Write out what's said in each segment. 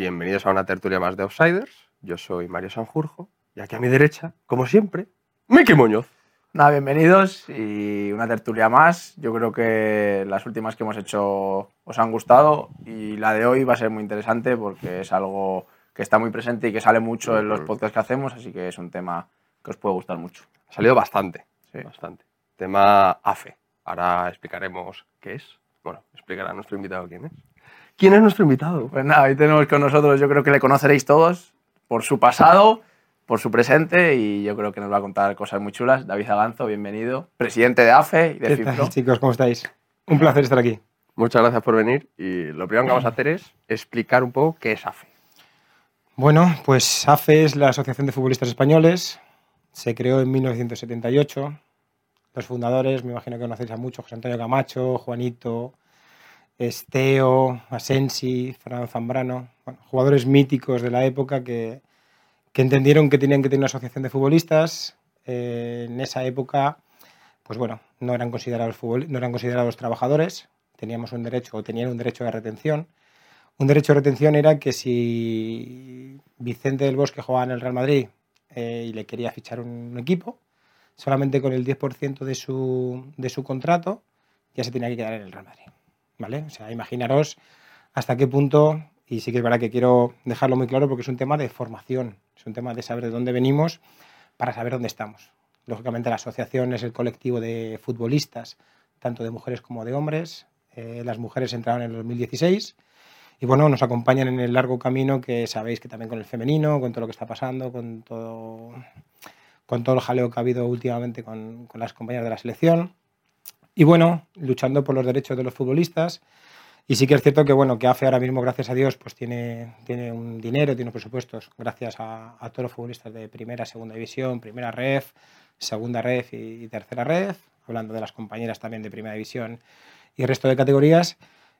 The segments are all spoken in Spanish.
bienvenidos a una tertulia más de Outsiders. Yo soy Mario Sanjurjo y aquí a mi derecha, como siempre, Miki Muñoz. Nada, bienvenidos y una tertulia más. Yo creo que las últimas que hemos hecho os han gustado y la de hoy va a ser muy interesante porque es algo que está muy presente y que sale mucho en los podcasts que hacemos, así que es un tema que os puede gustar mucho. Ha salido bastante, bastante. Tema AFE. Ahora explicaremos qué es. Bueno, explicará nuestro invitado quién es. ¿Quién es nuestro invitado? Pues nada, hoy tenemos con nosotros, yo creo que le conoceréis todos por su pasado por su presente y yo creo que nos va a contar cosas muy chulas. David Aganzo, bienvenido, presidente de AFE y de ¿Qué tal, chicos? ¿Cómo estáis? Un placer estar aquí. Muchas gracias por venir y lo primero que vamos a hacer es explicar un poco qué es AFE. Bueno, pues AFE es la Asociación de Futbolistas Españoles. Se creó en 1978. Los fundadores, me imagino que conocéis a muchos, José Antonio Camacho, Juanito, Esteo, Asensi, Fernando Zambrano, jugadores míticos de la época que, que entendieron que tenían que tener una asociación de futbolistas. Eh, en esa época, pues bueno, no eran considerados no eran considerados trabajadores, teníamos un derecho o tenían un derecho de retención. Un derecho de retención era que si Vicente del Bosque jugaba en el Real Madrid eh, y le quería fichar un equipo, solamente con el 10% de su, de su contrato ya se tenía que quedar en el Real Madrid. ¿Vale? O sea, imaginaros hasta qué punto, y sí que es verdad que quiero dejarlo muy claro porque es un tema de formación, es un tema de saber de dónde venimos para saber dónde estamos. Lógicamente la asociación es el colectivo de futbolistas, tanto de mujeres como de hombres. Eh, las mujeres entraron en el 2016 y bueno, nos acompañan en el largo camino que sabéis que también con el femenino, con todo lo que está pasando, con todo, con todo el jaleo que ha habido últimamente con, con las compañeras de la selección. Y bueno, luchando por los derechos de los futbolistas y sí que es cierto que, bueno, que AFE ahora mismo, gracias a Dios, pues tiene, tiene un dinero, tiene presupuestos, gracias a, todos los futbolistas de primera, segunda división, primera ref, segunda ref y, tercera ref, hablando de las compañeras también de primera división y resto de categorías.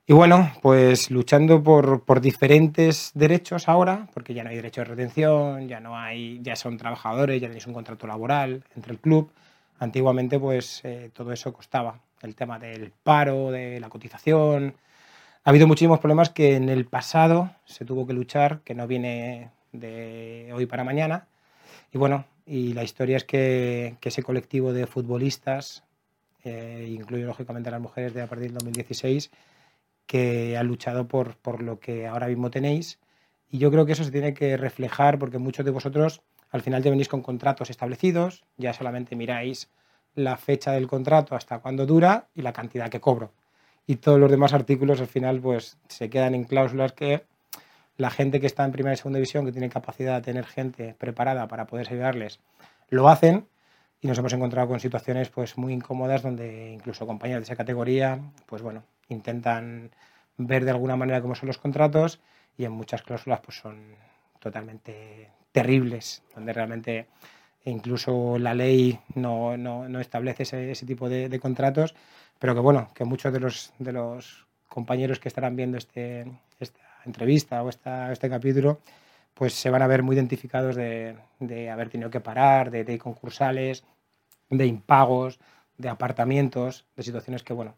Y bueno, pues luchando por, por, diferentes derechos ahora, porque ya no hay derecho de retención, ya no hay, ya son trabajadores, ya tenéis un contrato laboral entre el club. Antiguamente, pues eh, todo eso costaba. El tema del paro, de la cotización, ha habido muchísimos problemas que en el pasado se tuvo que luchar, que no viene de hoy para mañana. Y bueno, y la historia es que, ese colectivo de futbolistas, eh, incluye lógicamente a las mujeres de a partir del 2016, que han luchado por, por lo que ahora mismo tenéis. Y yo creo que eso se tiene que reflejar porque muchos de vosotros al final ya venís con contratos establecidos, ya solamente miráis la fecha del contrato hasta cuándo dura y la cantidad que cobro. Y todos los demás artículos al final pues se quedan en cláusulas que la gente que está en primera y segunda división, que tiene capacidad de tener gente preparada para poder ayudarles, lo hacen. Y nos hemos encontrado con situaciones pues muy incómodas donde incluso compañeros de esa categoría pues bueno, intentan ver de alguna manera cómo son los contratos y en muchas cláusulas pues son totalmente terribles, donde realmente incluso la ley no, no, no establece ese, ese tipo de, de, contratos pero que bueno, que muchos de los, de los compañeros que estarán viendo este, esta entrevista o esta, este capítulo, pues se van a ver muy identificados de, de haber tenido que parar, de, de, concursales, de impagos, de apartamientos, de situaciones que, bueno,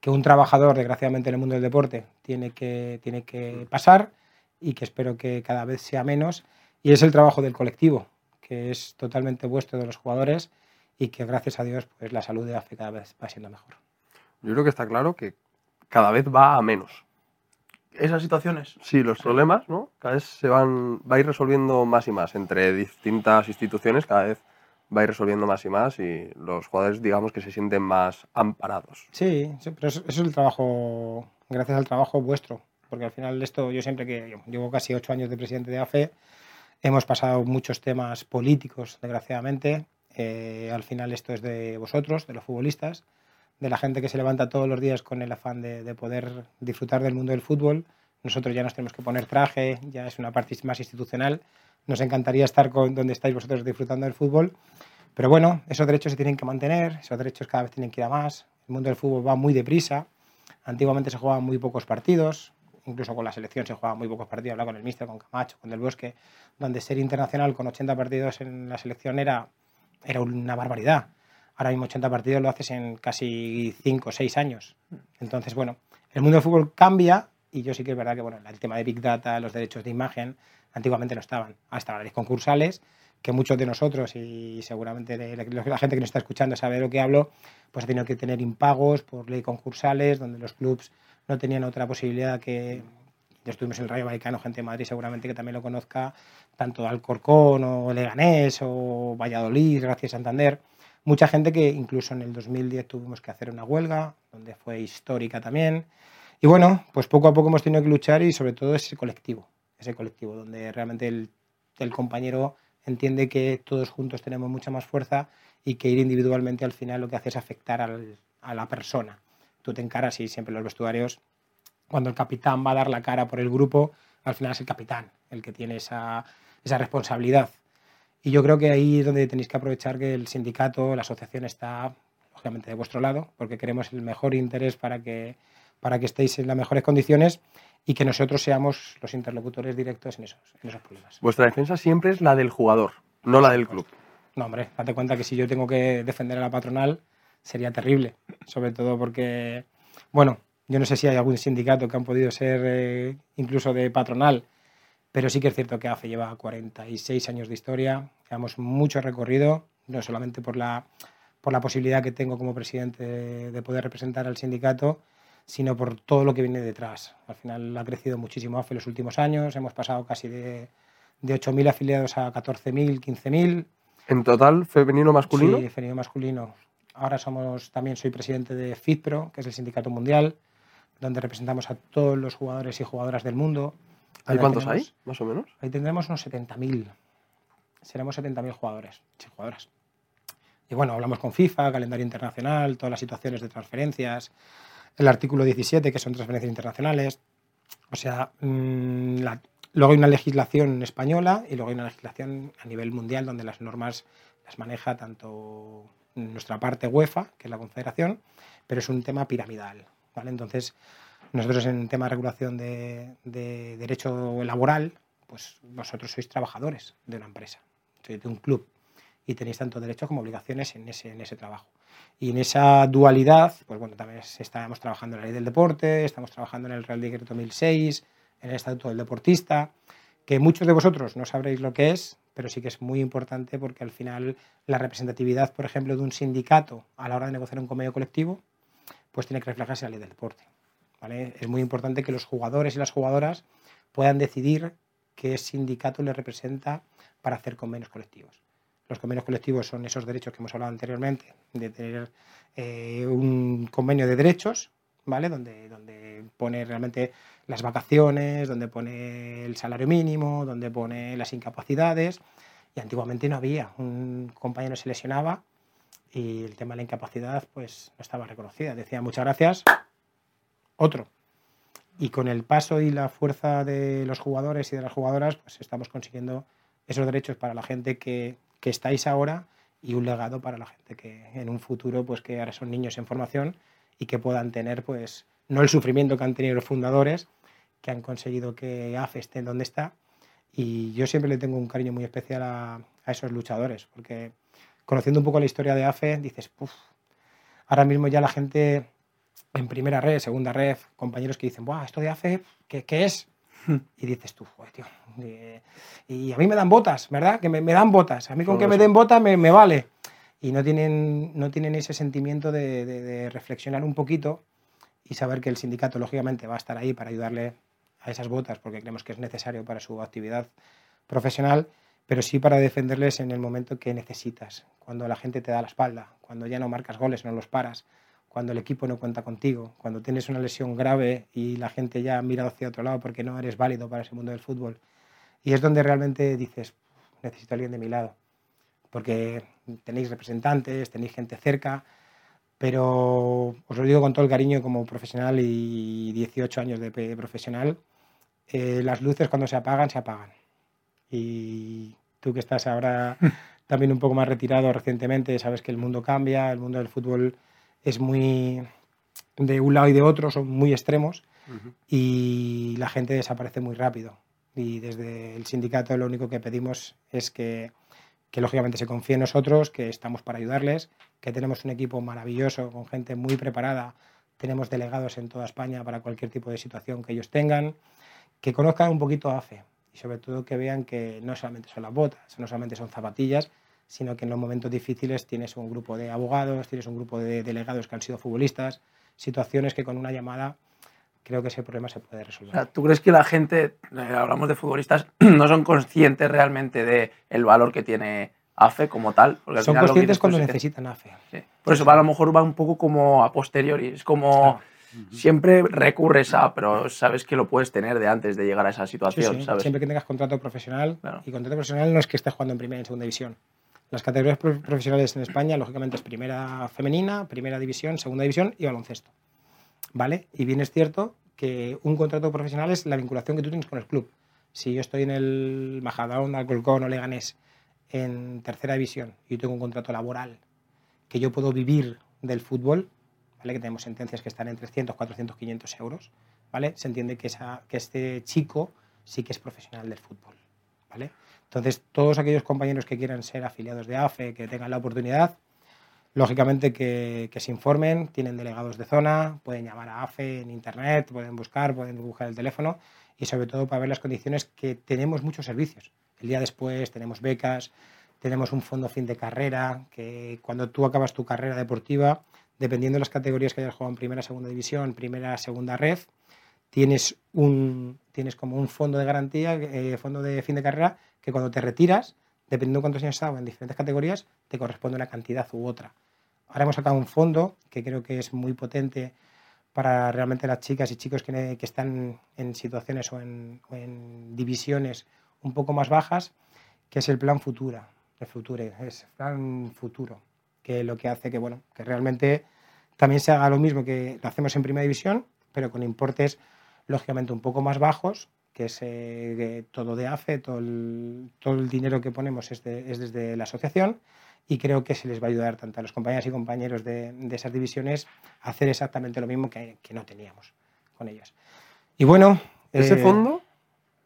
que un trabajador, desgraciadamente, en el mundo del deporte tiene que, tiene que pasar y que espero que cada vez sea menos. Y es el trabajo del colectivo, que es totalmente vuestro de los jugadores y que gracias a Dios pues la salud de AFE cada vez va siendo mejor. Yo creo que está claro que cada vez va a menos. ¿Esas situaciones? Sí, los problemas, ¿no? Cada vez se van, va a ir resolviendo más y más entre distintas instituciones, cada vez va a ir resolviendo más y más y los jugadores, digamos, que se sienten más amparados. Sí, pero eso, es el trabajo, gracias al trabajo vuestro, porque al final esto, yo siempre que llevo casi ocho años de presidente de AFE, hemos pasado muchos temas políticos, desgraciadamente. Eh, al final esto es de vosotros, de los futbolistas de la gente que se levanta todos los días con el afán de, poder disfrutar del mundo del fútbol. Nosotros ya nos tenemos que poner traje, ya es una parte más institucional. Nos encantaría estar con, donde estáis vosotros disfrutando del fútbol. Pero bueno, esos derechos se tienen que mantener, esos derechos cada vez tienen que ir a más. El mundo del fútbol va muy deprisa. Antiguamente se jugaban muy pocos partidos, incluso con la selección se jugaban muy pocos partidos. Hablaba con el Mister, con Camacho, con Del Bosque, donde ser internacional con 80 partidos en la selección era, era una barbaridad. Ahora mismo 80 partidos lo haces en casi 5 o 6 años. Entonces, bueno, el mundo del fútbol cambia y yo sí que es verdad que bueno, el tema de Big Data, los derechos de imagen, antiguamente no estaban. Las leyes concursales, que muchos de nosotros y seguramente la gente que nos está escuchando sabe de lo que hablo, pues ha tenido que tener impagos por ley concursales, donde los clubs no tenían otra posibilidad que, ya estuvimos en el Rayo Vallecano, gente de Madrid seguramente que también lo conozca, tanto Alcorcón o Leganés o Valladolid, gracias Santander. Mucha gente que incluso en el 2010 tuvimos que hacer una huelga, donde fue histórica también. Y bueno, pues poco a poco hemos tenido que luchar y sobre todo ese colectivo, ese colectivo, donde realmente el, compañero entiende que todos juntos tenemos mucha más fuerza y que ir individualmente al final lo que hace es afectar a la persona. Tú te encaras y siempre los vestuarios cuando el capitán va a dar la cara por el grupo, al final es el capitán el que tiene esa, esa responsabilidad. Y yo creo que ahí es donde tenéis que aprovechar que el sindicato, la asociación está, lógicamente, de vuestro lado, porque queremos el mejor interés para que, para que estéis en las mejores condiciones y que nosotros seamos los interlocutores directos en esos, en esos problemas. Vuestra defensa siempre es la del jugador, no la del club. No, hombre, date cuenta que si yo tengo que defender a la patronal sería terrible, sobre todo porque, bueno, yo no sé si hay algún sindicato que han podido ser eh, incluso de patronal, pero sí que es cierto que AFE lleva 46 años de historia, llevamos mucho recorrido, no solamente por la, por la posibilidad que tengo como presidente de poder representar al sindicato, sino por todo lo que viene detrás. Al final ha crecido muchísimo AFE en los últimos años, hemos pasado casi de, de 8.000 afiliados a 14.000, 15.000. ¿En total femenino masculino? Sí, femenino masculino. Ahora somos, también soy presidente de FITPRO, que es el sindicato mundial donde representamos a todos los jugadores y jugadoras del mundo. ¿Hay cuántos hay, más o menos? Ahí tendremos unos 70.000. Seremos 70.000 jugadores y jugadoras. Y bueno, hablamos con FIFA, calendario internacional, todas las situaciones de transferencias, el artículo 17, que son transferencias internacionales. O sea, mmm, la, luego hay una legislación española y luego hay una legislación a nivel mundial donde las normas las maneja tanto nuestra parte UEFA, que es la confederación, pero es un tema piramidal. ¿vale? Entonces, nosotros en tema de regulación de, de, derecho laboral, pues vosotros sois trabajadores de una empresa, sois de un club y tenéis tanto derechos como obligaciones en ese, en ese trabajo. Y en esa dualidad, pues bueno, también estamos trabajando en la ley del deporte, estamos trabajando en el Real Decreto 1006, en el Estatuto del Deportista, que muchos de vosotros no sabréis lo que es, pero sí que es muy importante porque al final la representatividad, por ejemplo, de un sindicato a la hora de negociar un convenio colectivo, pues tiene que reflejarse en la ley del deporte. ¿vale? Es muy importante que los jugadores y las jugadoras puedan decidir qué sindicato les representa para hacer convenios colectivos. Los convenios colectivos son esos derechos que hemos hablado anteriormente, de tener eh, un convenio de derechos, ¿vale? Donde, donde pone realmente las vacaciones, donde pone el salario mínimo, donde pone las incapacidades. Y antiguamente no había. Un compañero se lesionaba y el tema de la incapacidad pues no estaba reconocida. Decía muchas gracias, otro. Y con el paso y la fuerza de los jugadores y de las jugadoras, pues estamos consiguiendo esos derechos para la gente que, que estáis ahora y un legado para la gente que en un futuro, pues que ahora son niños en formación y que puedan tener, pues, no el sufrimiento que han tenido los fundadores, que han conseguido que AFE esté en donde está. Y yo siempre le tengo un cariño muy especial a, a esos luchadores, porque conociendo un poco la historia de AFE, dices, puff, ahora mismo ya la gente en primera red, segunda red, compañeros que dicen, Buah, esto de AFE, ¿qué, qué es? Y dices tú, joder, tío. Y a mí me dan botas, ¿verdad? Que me, me dan botas. A mí con Todo que eso. me den botas me, me, vale. Y no tienen, no tienen ese sentimiento de, de, reflexionar un poquito y saber que el sindicato, lógicamente, va a estar ahí para ayudarle a esas botas, porque creemos que es necesario para su actividad profesional pero sí para defenderles en el momento que necesitas, cuando la gente te da la espalda, cuando ya no marcas goles, no los paras, cuando el equipo no cuenta contigo, cuando tienes una lesión grave y la gente ya mira hacia otro lado porque no eres válido para ese mundo del fútbol. Y es donde realmente dices, necesito a alguien de mi lado, porque tenéis representantes, tenéis gente cerca, pero os lo digo con todo el cariño como profesional y 18 años de profesional, eh, las luces cuando se apagan, se apagan y tú que estás ahora también un poco más retirado recientemente, sabes que el mundo cambia, el mundo del fútbol es muy de un lado y de otro, son muy extremos uh -huh. y la gente desaparece muy rápido. Y desde el sindicato lo único que pedimos es que, que lógicamente se confíe en nosotros, que estamos para ayudarles, que tenemos un equipo maravilloso con gente muy preparada, tenemos delegados en toda España para cualquier tipo de situación que ellos tengan, que conozcan un poquito a AFE y sobre todo que vean que no solamente son las botas, no solamente son zapatillas, sino que en los momentos difíciles tienes un grupo de abogados, tienes un grupo de delegados que han sido futbolistas, situaciones que con una llamada creo que ese problema se puede resolver. ¿Tú crees que la gente, eh, hablamos de futbolistas, no son conscientes realmente del el valor que tiene AFE como tal? son conscientes cuando necesitan AFE. Por eso va, a lo mejor va un poco como a posteriori, es como... Siempre recurres a, pero sabes que lo puedes tener de antes de llegar a esa situación. Siempre que tengas contrato profesional, y contrato profesional no es que estés jugando en primera y en segunda división. Las categorías profesionales en España, lógicamente, es primera femenina, primera división, segunda división y baloncesto. ¿Vale? Y bien es cierto que un contrato profesional es la vinculación que tú tienes con el club. Si yo estoy en el Majadahonda, Alcorcón o Leganés en tercera división y yo tengo un contrato laboral que yo puedo vivir del fútbol, ¿vale? que tenemos sentencias que están en 300, 400, 500 euros, ¿vale? se entiende que, esa, que este chico sí que es profesional del fútbol. ¿vale? Entonces, todos aquellos compañeros que quieran ser afiliados de AFE, que tengan la oportunidad, lógicamente que, se informen, tienen delegados de zona, pueden llamar a AFE en internet, pueden buscar, pueden buscar el teléfono y sobre todo para ver las condiciones que tenemos muchos servicios. El día después tenemos becas, tenemos un fondo fin de carrera, que cuando tú acabas tu carrera deportiva, dependiendo de las categorías que hayas jugado en primera, segunda división, primera, segunda red, tienes, un, tienes como un fondo de garantía, eh, fondo de fin de carrera, que cuando te retiras, dependiendo de cuántos años estado en diferentes categorías, te corresponde una cantidad u otra. Ahora hemos sacado un fondo que creo que es muy potente para realmente las chicas y chicos que, están en situaciones o en, divisiones un poco más bajas, que es el plan Futura, el Future, es plan futuro, que lo que hace que, bueno, que realmente también se haga lo mismo que lo hacemos en primera división, pero con importes lógicamente un poco más bajos, que es eh, todo de AFE, todo el, todo el, dinero que ponemos es, desde la asociación y creo que se les va a ayudar tanto a los compañeros y compañeros de, esas divisiones a hacer exactamente lo mismo que, no teníamos con ellas. Y bueno... ¿Ese eh, fondo?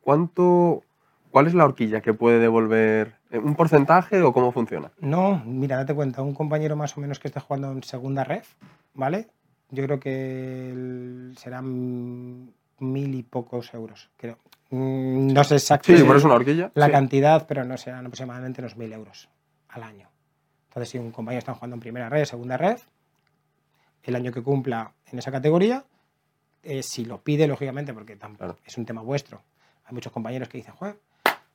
¿Cuánto, ¿Cuál es la horquilla que puede devolver? ¿Un porcentaje o cómo funciona? No, mira, date cuenta, un compañero más o menos que esté jugando en segunda red, ¿vale? Yo creo que serán mil y pocos euros, creo. Mm, no sé exactamente sí, una horquilla. la cantidad, pero no serán aproximadamente unos mil euros al año. Entonces, si un compañero está jugando en primera red, segunda red, el año que cumpla en esa categoría, eh, si lo pide, lógicamente, porque tampoco es un tema vuestro. Hay muchos compañeros que dicen, Joder,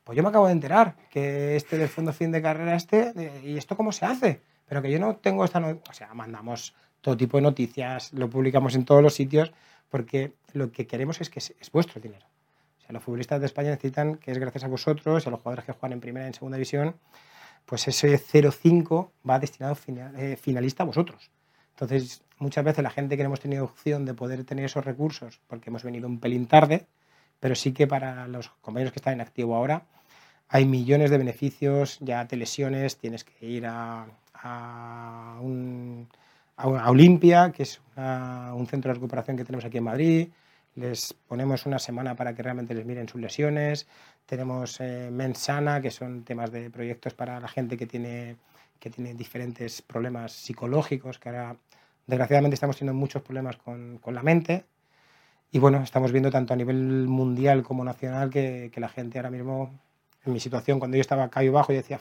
pues yo me acabo de enterar que este del fondo fin de carrera este, eh, ¿y esto cómo se hace? Pero que yo no tengo esta... o sea, mandamos todo tipo de noticias, lo publicamos en todos los sitios, porque lo que queremos es que es, vuestro dinero. O sea, los futbolistas de España necesitan que es gracias a vosotros, a los jugadores que juegan en primera y en segunda división, pues ese 0,5 va destinado eh, finalista a vosotros. Entonces, muchas veces la gente que no hemos tenido opción de poder tener esos recursos, porque hemos venido un pelín tarde, pero sí que para los compañeros que están en activo ahora, hay millones de beneficios, ya te lesiones, tienes que ir a un a Olimpia, que es un centro de recuperación que tenemos aquí en Madrid. Les ponemos una semana para que realmente les miren sus lesiones. Tenemos eh, Mensana, que son temas de proyectos para la gente que tiene, que tiene diferentes problemas psicológicos, que ahora desgraciadamente estamos teniendo muchos problemas con, con la mente. Y bueno, estamos viendo tanto a nivel mundial como nacional que, la gente ahora mismo, en mi situación, cuando yo estaba caído bajo, yo decía,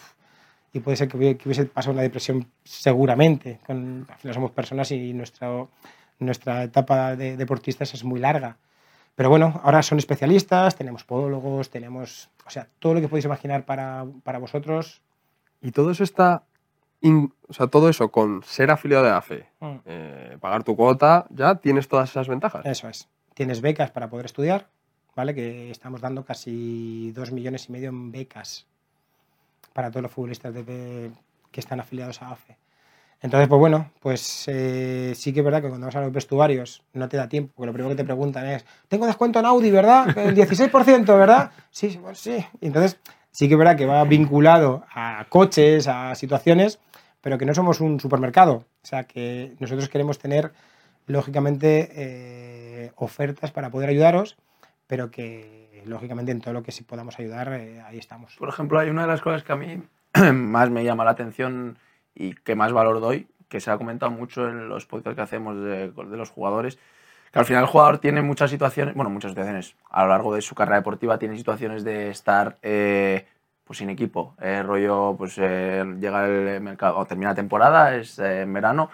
y puede ser que hubiese pasado una depresión seguramente. Con, al final somos personas y nuestra, nuestra etapa de deportistas es muy larga. Pero bueno, ahora son especialistas, tenemos podólogos, tenemos, o sea, todo lo que podéis imaginar para, para vosotros. Y todo eso está, o sea, todo eso con ser afiliado de AFE, mm. eh, pagar tu cuota, ya tienes todas esas ventajas. Eso es. Tienes becas para poder estudiar, ¿vale? Que estamos dando casi dos millones y medio en becas para todos los futbolistas de, que están afiliados a AFE. Entonces, pues bueno, pues eh, sí que es verdad que cuando vas a los vestuarios no te da tiempo, porque lo primero que te preguntan es, tengo descuento en Audi, ¿verdad? El 16%, ¿verdad? Sí, pues sí. Y entonces sí que es verdad que va vinculado a coches, a situaciones, pero que no somos un supermercado. O sea, que nosotros queremos tener, lógicamente, eh, ofertas para poder ayudaros, pero que lógicamente en todo lo que sí podamos ayudar, eh, ahí estamos. Por ejemplo, hay una de las cosas que a mí más me llama la atención y que más valor doy, que se ha comentado mucho en los podcasts que hacemos de, de los jugadores, que al final el jugador tiene muchas situaciones, bueno, muchas situaciones, a lo largo de su carrera deportiva tiene situaciones de estar eh, pues sin equipo, eh, rollo, pues eh, llega el mercado, o termina la temporada, es eh, en verano,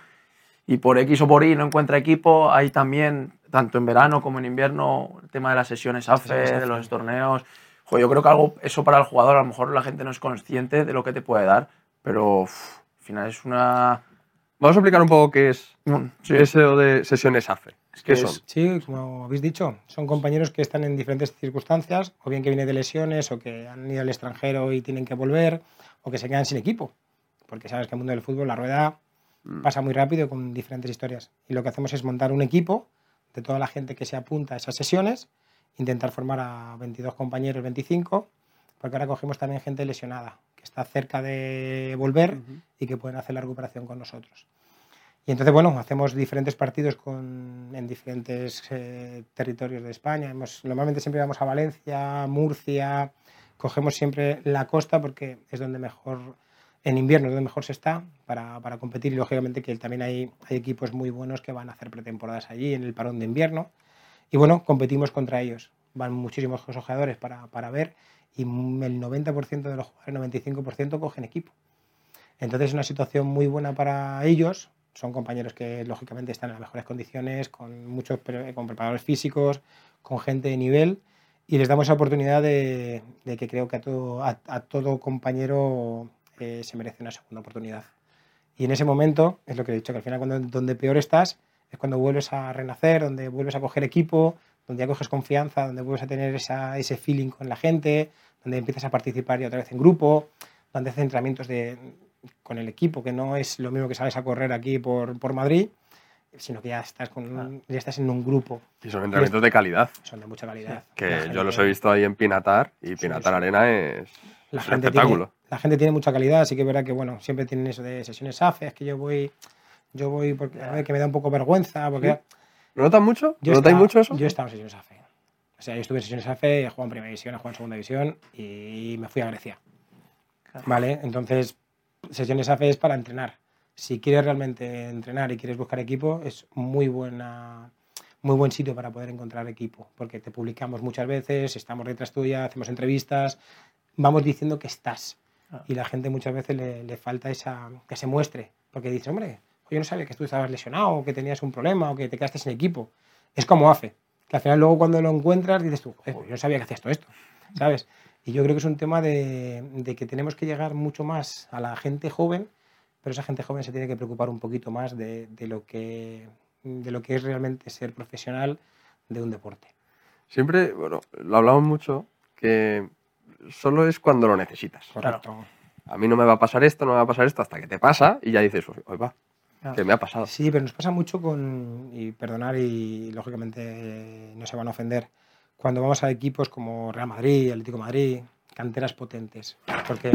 y por X o por Y no encuentra equipo, hay también, tanto en verano como en invierno, el tema de las sesiones AFE, de los torneos, Jo, yo creo que algo, eso para el jugador, a lo mejor la gente no es consciente de lo que te puede dar, pero uf, al final es una... Vamos a explicar un poco qué es Mm, sí. eso de sesiones AFE. Es ¿Qué que son? es- Sí, como habéis dicho, son compañeros que están en diferentes circunstancias, o bien que vienen de lesiones, o que han ido al extranjero y tienen que volver, o que se quedan sin equipo. Porque sabes que el mundo del fútbol, la rueda Mm. pasa muy rápido con diferentes historias. Y lo que hacemos es montar un equipo de toda la gente que se apunta a esas sesiones, intentar formar a 22 compañeros, 25, porque ahora cogemos también gente lesionada, que está cerca de volver y que pueden hacer la recuperación con nosotros. Y entonces, bueno, hacemos diferentes partidos con, en diferentes eh, territorios de España. Hemos- normalmente siempre vamos a Valencia, Murcia, cogemos siempre la costa porque es donde mejor, en invierno es donde mejor se está para, para competir y lógicamente que también hay, hay equipos muy buenos que van a hacer pretemporadas allí en el parón de invierno. Y bueno, competimos contra ellos. Van muchísimos jugadores para, para ver y el 90% de los jugadores, 95% cogen equipo. Entonces es una situación muy buena para ellos. Son compañeros que lógicamente están en las mejores condiciones, con muchos con preparadores físicos, con gente de nivel y les damos esa oportunidad de, de que creo que a todo, a, a todo compañero eh, se merece una segunda oportunidad. Y en ese momento, es lo que he dicho, que al final cuando, donde peor estás es cuando vuelves a renacer, donde vuelves a coger equipo, donde ya coges confianza, donde vuelves a tener esa, ese feeling con la gente, donde empiezas a participar ya otra vez en grupo, donde haces entrenamientos de, con el equipo, que no es lo mismo que sales a correr aquí por, por Madrid, sino que ya estás, con un- ya estás en un grupo, Y son entrenamientos de calidad. son de mucha calidad. Que yo los he visto ahí en Pinatar y Pinatar sí. Arena es, la es gente, espectáculo. tiene, la gente tiene mucha calidad, así que es verdad que bueno, siempre tienen eso de sesiones AFE, es que yo voy, yo voy porque a ver, que me da un poco vergüenza, porque ¿Lo notan mucho? yo ¿Lo notáis estaba- mucho eso? Yo he estado en sesiones AFE. O sea, yo estuve en sesiones AFE, he jugado en primera división, he jugado en segunda división y me fui a Grecia. ¿Vale? Entonces, sesiones AFE es para entrenar. Si quieres realmente entrenar y quieres buscar equipo, es muy buena muy buen sitio para poder encontrar equipo, porque te publicamos muchas veces, estamos detrás tuya, hacemos entrevistas, vamos diciendo que estás. Ah. Y la gente muchas veces le, le falta esa, que se muestre, porque dice, hombre, yo no sabía que tú estabas lesionado, o que tenías un problema, o que te quedaste sin equipo. Es como AFE, que al final luego cuando lo encuentras dices tú, "Joder, pues yo no sabía que hacías todo esto, ¿sabes? Y yo creo que es un tema de, de que tenemos que llegar mucho más a la gente joven, pero esa gente joven se tiene que preocupar un poquito más de, de lo, que, de lo que es realmente ser profesional de un deporte. Siempre, bueno, lo hablamos mucho, que solo es cuando lo necesitas. Correcto. A mí no me va a pasar esto, no me va a pasar esto, hasta que te pasa y ya dices, oye, va, Claro. que me ha pasado. Sí, pero nos pasa mucho con, y perdonar y lógicamente eh, no se van a ofender, cuando vamos a equipos como Real Madrid, Atlético de Madrid, canteras potentes, porque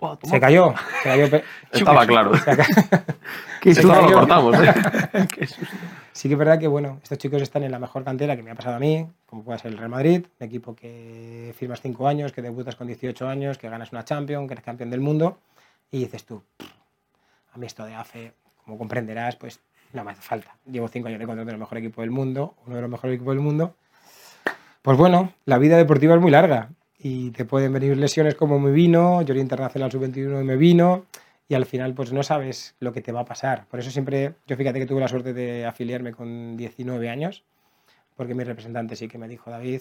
Buah, se cayó, se cayó, Estaba claro. se ca- Qué Esto no susto. lo cortamos, ¿eh? Qué susto. Sí que es verdad que bueno, estos chicos están en la mejor cantera que me ha pasado a mí, como puede ser el Real Madrid, un equipo que firmas 5 años, que debutas con 18 años, que ganas una Champions, que eres campeón del mundo, y dices tú, "Pff, a mí esto de AFE, como comprenderás, pues no me hace falta. Llevo 5 años de contrato en el mejor equipo del mundo, uno de los mejores equipos del mundo. Pues bueno, la vida deportiva es muy larga y te pueden venir lesiones como me vino, yo era internacional sub-21 y me vino, y al final pues no sabes lo que te va a pasar. Por eso siempre, yo fíjate que tuve la suerte de afiliarme con 19 años, porque mi representante sí que me dijo, David,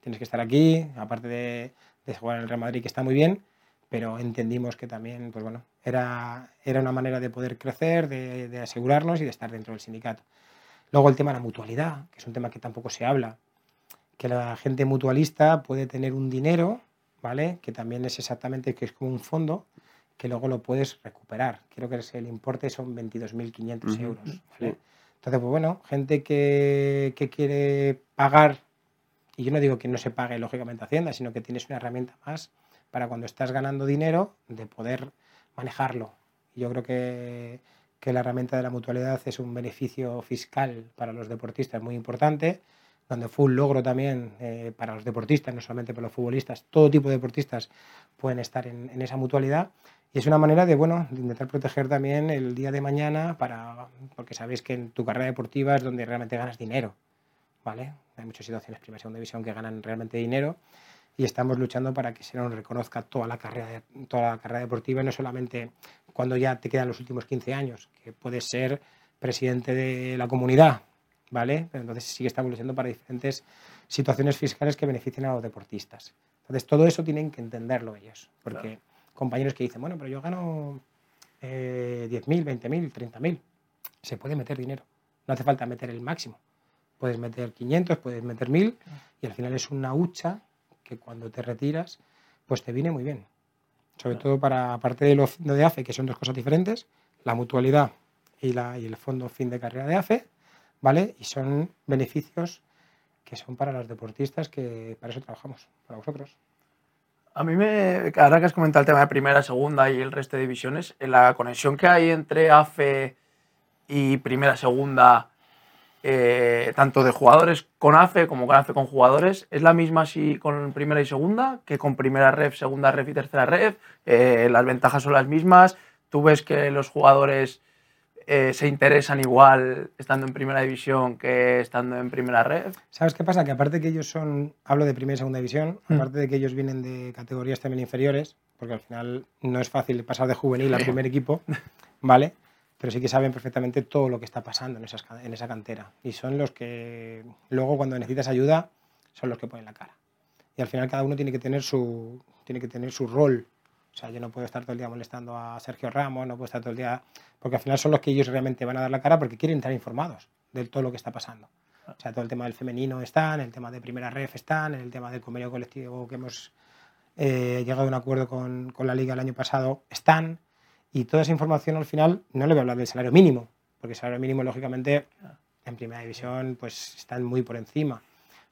tienes que estar aquí, aparte de, jugar en el Real Madrid, que está muy bien, pero entendimos que también, pues bueno, era, era una manera de poder crecer, de asegurarnos y de estar dentro del sindicato. Luego el tema de la mutualidad, que es un tema que tampoco se habla, que la gente mutualista puede tener un dinero, ¿vale? Que también es exactamente, que es como un fondo, que luego lo puedes recuperar. Creo que el importe son 22.500 Ujú, euros. sí. ¿vale? Entonces, pues bueno, gente que, que quiere pagar, y yo no digo que no se pague lógicamente Hacienda, sino que tienes una herramienta más para cuando estás ganando dinero de poder manejarlo. Yo creo que, que la herramienta de la mutualidad es un beneficio fiscal para los deportistas muy importante, donde fue un logro también eh, para los deportistas, no solamente para los futbolistas, todo tipo de deportistas pueden estar en, en, esa mutualidad. Y es una manera de, bueno, de intentar proteger también el día de mañana, para, porque sabéis que en tu carrera deportiva es donde realmente ganas dinero. ¿vale? Hay muchas situaciones, primera y segunda división, que ganan realmente dinero y estamos luchando para que se nos reconozca toda la carrera, toda la carrera deportiva, no solamente cuando ya te quedan los últimos 15 años, que puedes ser presidente de la comunidad, ¿vale? Entonces sí que estamos luchando para diferentes situaciones fiscales que beneficien a los deportistas. Entonces todo eso tienen que entenderlo ellos, porque compañeros que dicen, bueno, pero yo gano eh, 10.000, 20.000, 30.000, se puede meter dinero, no hace falta meter el máximo. Puedes meter 500, puedes meter 1000 y al final es una hucha que cuando te retiras, pues te viene muy bien. Sobre todo para, aparte de lo de AFE, que son dos cosas diferentes, la mutualidad y, la, y el fondo fin de carrera de AFE, ¿vale? Y son beneficios que son para los deportistas, que para eso trabajamos, para vosotros. A mí me, ahora que has comentado el tema de primera, segunda y el resto de divisiones, la conexión que hay entre AFE y primera, segunda, eh, tanto de jugadores con AFE como con AFE con jugadores, ¿es la misma si con primera y segunda que con primera ref, segunda ref y tercera ref? Eh, ¿Las ventajas son las mismas? ¿Tú ves que los jugadores eh, se interesan igual estando en primera división que estando en primera ref? ¿Sabes qué pasa? Que aparte que ellos son, hablo de primera y segunda división, mm. aparte de que ellos vienen de categorías también inferiores, porque al final no es fácil pasar de juvenil al primer equipo, ¿vale? pero sí que saben perfectamente todo lo que está pasando en, esas, en esa cantera. Y son los que luego cuando necesitas ayuda son los que ponen la cara. Y al final cada uno tiene que tener su, tiene que tener su rol. O sea, yo no puedo estar todo el día molestando a Sergio Ramos, no puedo estar todo el día... Porque al final son los que ellos realmente van a dar la cara porque quieren estar informados de todo lo que está pasando. O sea, todo el tema del femenino están, el tema de primera ref están, el tema del convenio colectivo que hemos eh, llegado a un acuerdo con, con la liga el año pasado están. Y toda esa información al final no le voy a hablar del salario mínimo, porque el salario mínimo, lógicamente, en primera división, pues están muy por encima.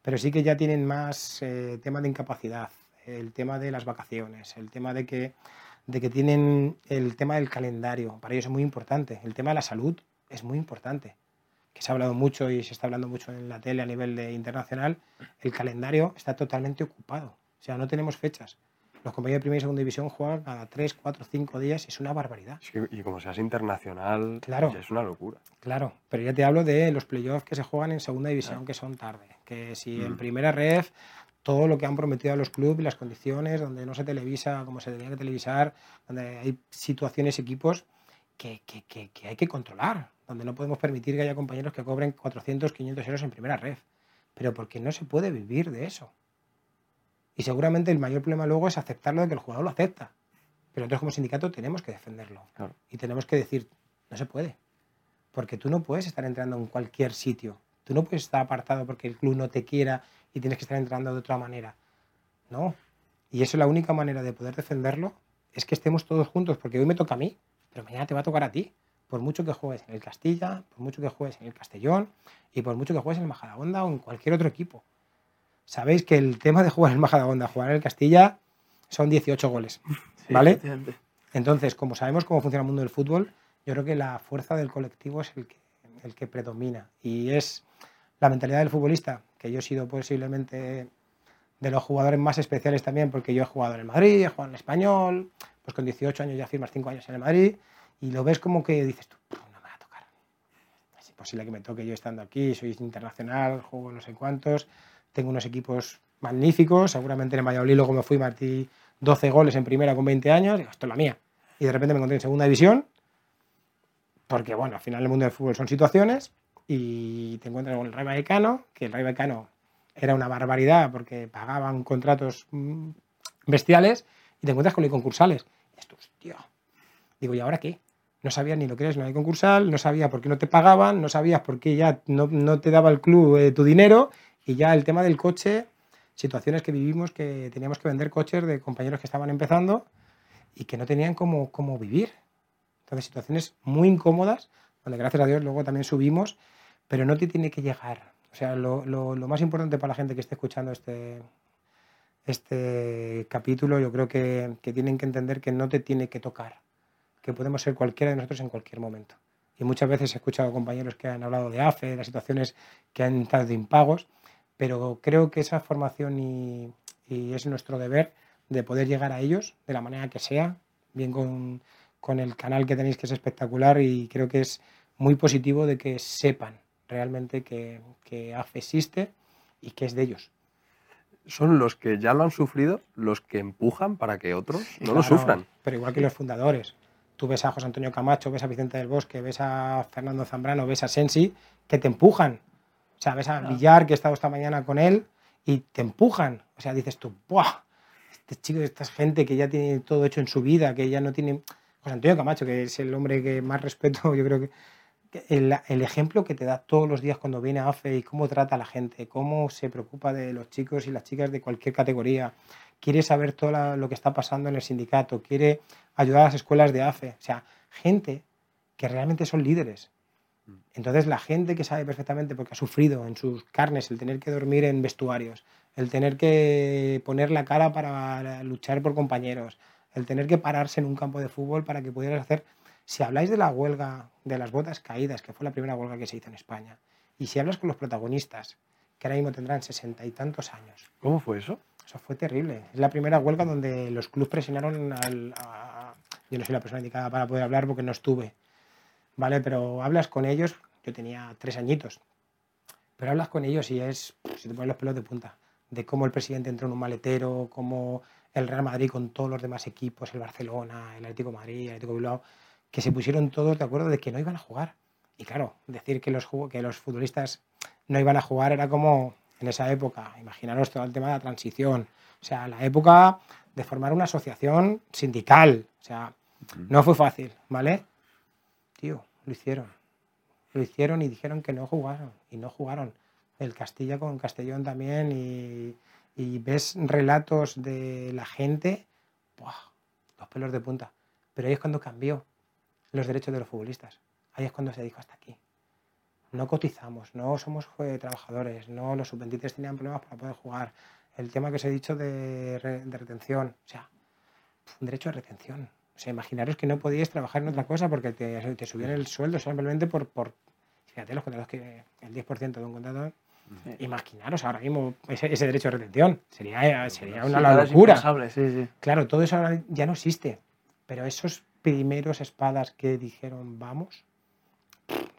Pero sí que ya tienen más eh, tema de incapacidad, el tema de las vacaciones, el tema de que, de que tienen el tema del calendario. Para ellos es muy importante. El tema de la salud es muy importante. Que se ha hablado mucho y se está hablando mucho en la tele a nivel de internacional. El calendario está totalmente ocupado. O sea, no tenemos fechas. Los compañeros de primera y segunda división juegan cada 3, 4, 5 días es una barbaridad. y como seas internacional, claro, es una locura. Claro, pero ya te hablo de los playoffs que se juegan en segunda división, que son tarde. Que si en mm. primera ref, todo lo que han prometido a los clubes y las condiciones, donde no se televisa como se tenía que televisar, donde hay situaciones, equipos que, que, que, que hay que controlar, donde no podemos permitir que haya compañeros que cobren 400, 500 euros en primera ref. Pero porque no se puede vivir de eso. Y seguramente el mayor problema luego es aceptarlo de que el jugador lo acepta. Pero nosotros como sindicato tenemos que defenderlo. Y tenemos que decir, no se puede. Porque tú no puedes estar entrando en cualquier sitio. Tú no puedes estar apartado porque el club no te quiera y tienes que estar entrando de otra manera. No. Y eso es la única manera de poder defenderlo, es que estemos todos juntos, porque hoy me toca a mí, pero mañana te va a tocar a ti. Por mucho que juegues en el Castilla, por mucho que juegues en el Castellón y por mucho que juegues en el Majadahonda o en cualquier otro equipo sabéis que el tema de jugar en Majadahonda, jugar en el Castilla, son 18 goles, ¿vale? Entonces, como sabemos cómo funciona el mundo del fútbol, yo creo que la fuerza del colectivo es el que, el que predomina y es la mentalidad del futbolista, que yo he sido posiblemente de los jugadores más especiales también, porque yo he jugado en el Madrid, he jugado en el Español, pues con 18 años ya firmas 5 años en el Madrid, y lo ves como que dices tú, no me va a tocar. Es imposible que me toque yo estando aquí, soy internacional, juego no sé cuántos, tengo unos equipos magníficos, seguramente en el Valladolid luego me fui martí 12 goles en primera con 20 años, esto es la mía. Y de repente me encontré en segunda división, porque bueno, al final el mundo del fútbol son situaciones, y te encuentras con el Rey Vallecano, que el Rey Vallecano era una barbaridad porque pagaban contratos mm, bestiales, y te encuentras con los concursales. Esto, hostia. Digo, ¿y ahora qué? No sabías ni lo que eres no hay concursal, no sabías por qué no te pagaban, no sabías por qué ya no, no te daba el club eh, tu dinero y ya el tema del coche, situaciones que vivimos que teníamos que vender coches de compañeros que estaban empezando y que no tenían cómo, cómo vivir. Entonces, situaciones muy incómodas, donde gracias a Dios luego también subimos, pero no te tiene que llegar. O sea, lo, lo, más importante para la gente que esté escuchando este, este capítulo, yo creo que, que, tienen que entender que no te tiene que tocar, que podemos ser cualquiera de nosotros en cualquier momento. Y muchas veces he escuchado compañeros que han hablado de AFE, de las situaciones que han estado de impagos, pero creo que esa formación y, y es nuestro deber de poder llegar a ellos de la manera que sea, bien con, con el canal que tenéis que es espectacular y creo que es muy positivo de que sepan realmente que, que AFE existe y que es de ellos. Son los que ya lo han sufrido los que empujan para que otros no lo sufran. Pero igual que los fundadores. Tú ves a José Antonio Camacho, ves a Vicente del Bosque, ves a Fernando Zambrano, ves a Sensi, que te empujan. O sea, ves a Villar, que he estado esta mañana con él, y te empujan. O sea, dices tú, ¡buah! Este chico, esta gente que ya tiene todo hecho en su vida, que ya no tiene... José Antonio Camacho, que es el hombre que más respeto, yo creo que... El, el ejemplo que te da todos los días cuando viene a AFE y cómo trata a la gente, cómo se preocupa de los chicos y las chicas de cualquier categoría, quiere saber todo la- lo que está pasando en el sindicato, quiere ayudar a las escuelas de AFE. O sea, gente que realmente son líderes. Entonces, la gente que sabe perfectamente, porque ha sufrido en sus carnes el tener que dormir en vestuarios, el tener que poner la cara para luchar por compañeros, el tener que pararse en un campo de fútbol para que pudieras hacer. Si habláis de la huelga de las botas caídas, que fue la primera huelga que se hizo en España, y si hablas con los protagonistas, que ahora mismo tendrán sesenta y tantos años, ¿Cómo fue eso? eso fue terrible. Es la primera huelga donde los clubes presionaron al... a- Yo no soy la persona indicada para poder hablar porque no estuve, ¿vale? Pero hablas con ellos, yo tenía tres añitos, pero hablas con ellos y es... Se te ponen los pelos de punta. De cómo el presidente entró en un maletero, cómo el Real Madrid con todos los demás equipos, el Barcelona, el Atlético de Madrid, el Atlético de Bilbao, que se pusieron todos de acuerdo de que no iban a jugar. Y claro, decir que los, que los futbolistas no iban a jugar era como en esa época, imaginaros todo el tema de la transición, o sea, la época de formar una asociación sindical, o sea, no fue fácil, ¿vale? Tío, lo hicieron. Lo hicieron y dijeron que no jugaron, y no jugaron. El Castilla con Castellón también, y, y ves relatos de la gente, ¡buah! los pelos de punta. Pero ahí es cuando cambió los derechos de los futbolistas. Ahí es cuando se dijo hasta aquí. No cotizamos, no somos eh, trabajadores, no los sub-23 tenían problemas para poder jugar. El tema que os he dicho de, re- de retención, o sea, un derecho de retención. O sea, imaginaros que no podíais trabajar en otra cosa porque te, te subían el sueldo simplemente por, por fíjate, los contratos que el 10% de un contrato. Imaginaros ahora mismo ese, ese derecho de retención. Sería, sería una Sí, locura. sí. Claro, todo eso ahora ya no existe. Pero esos primeros espadas que dijeron vamos,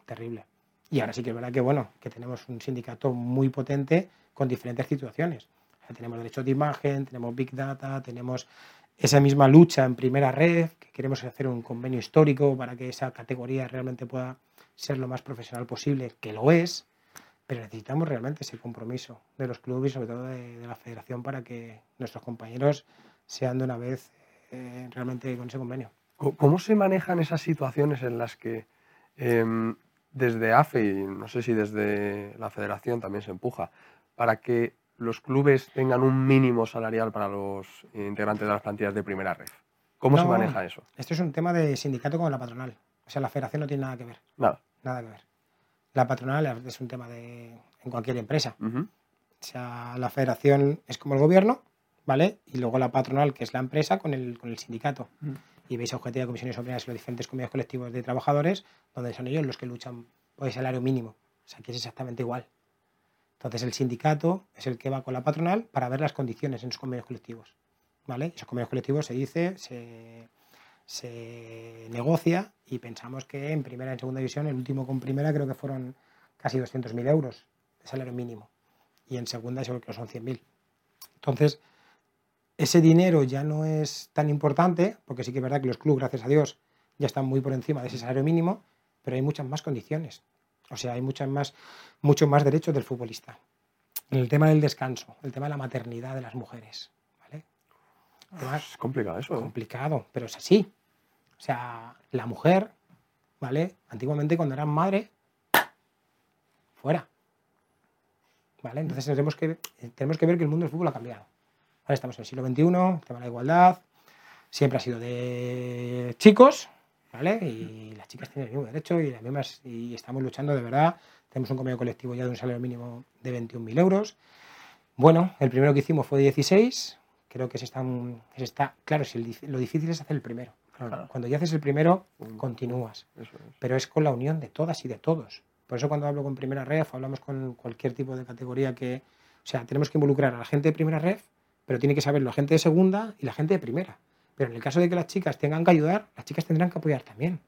terrible. Y ahora sí que es verdad que bueno, que tenemos un sindicato muy potente con diferentes situaciones. Tenemos derechos de imagen, tenemos Big Data, tenemos esa misma lucha en primera red, que queremos hacer un convenio histórico para que esa categoría realmente pueda ser lo más profesional posible, que lo es, pero necesitamos realmente ese compromiso de los clubes y sobre todo de, de la federación para que nuestros compañeros sean de una vez eh, realmente con ese convenio. ¿Cómo se manejan esas situaciones en las que em, desde AFE y no sé si desde la federación también se empuja para que los clubes tengan un mínimo salarial para los integrantes de las plantillas de primera red? ¿Cómo se No. maneja eso? Esto es un tema de sindicato con la patronal. O sea, la federación no tiene nada que ver. Nada. Nada que ver. La patronal es un tema de en cualquier empresa. Ujú. O sea, la federación es como el gobierno, ¿vale? Y luego la patronal, que es la empresa, con el, con el sindicato. Mm. Y veis a UGT, a comisiones obreras y los diferentes convenios colectivos de trabajadores, donde son ellos los que luchan por el salario mínimo. O sea, que es exactamente igual. Entonces, el sindicato es el que va con la patronal para ver las condiciones en sus convenios colectivos. ¿Vale? Esos convenios colectivos se dice, se, se negocia y pensamos que en primera y en segunda división, el último con primera creo que fueron casi 200.000 euros de salario mínimo. Y en segunda seguro que son 100.000. Entonces, ese dinero ya no es tan importante, porque sí que es verdad que los clubes, gracias a Dios, ya están muy por encima de ese salario mínimo, pero hay muchas más condiciones. O sea, hay muchas más, muchos más derechos del futbolista. En el tema del descanso, el tema de la maternidad de las mujeres. Es complicado eso. ¿eh? complicado, pero es así. O sea, la mujer, ¿vale? Antiguamente cuando eran madre, fuera. ¿Vale? Entonces tenemos que, tenemos que ver que el mundo del fútbol ha cambiado. Ahora estamos en el siglo XXI, el tema de la igualdad, siempre ha sido de chicos, ¿vale? Y las chicas tienen el mismo derecho y las mismas, y estamos luchando de verdad. Tenemos un convenio colectivo ya de un salario mínimo de 21.000 euros. Bueno, el primero que hicimos fue 16. Creo que se está, se está claro, si el lo difícil es hacer el primero. Claro. Cuando ya haces el primero, continúas. Eso es. Pero es con la unión de todas y de todos. Por eso cuando hablo con Primera Red o hablamos con cualquier tipo de categoría que O sea, tenemos que involucrar a la gente de primera red, pero tiene que saberlo la gente de segunda y la gente de primera. Pero en el caso de que las chicas tengan que ayudar, las chicas tendrán que apoyar también.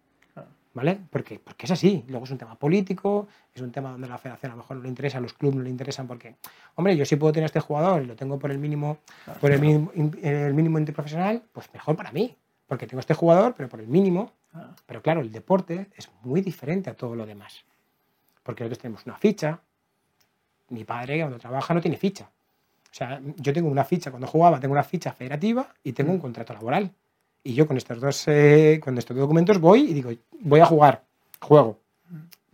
¿Vale? Porque, porque es así. Luego es un tema político, es un tema donde la federación a lo mejor no le interesa, a los clubes no le interesan porque, hombre, yo sí puedo tener a este jugador y lo tengo por el mínimo, por el mínimo, el mínimo interprofesional, pues mejor para mí. Porque tengo este jugador, pero por el mínimo. Pero claro, el deporte es muy diferente a todo lo demás. Porque nosotros tenemos una ficha. Mi padre, cuando trabaja, no tiene ficha. O sea, yo tengo una ficha, cuando jugaba, tengo una ficha federativa y tengo un contrato laboral. Y yo con estos dos, eh, con estos documentos voy y digo, voy a jugar, juego.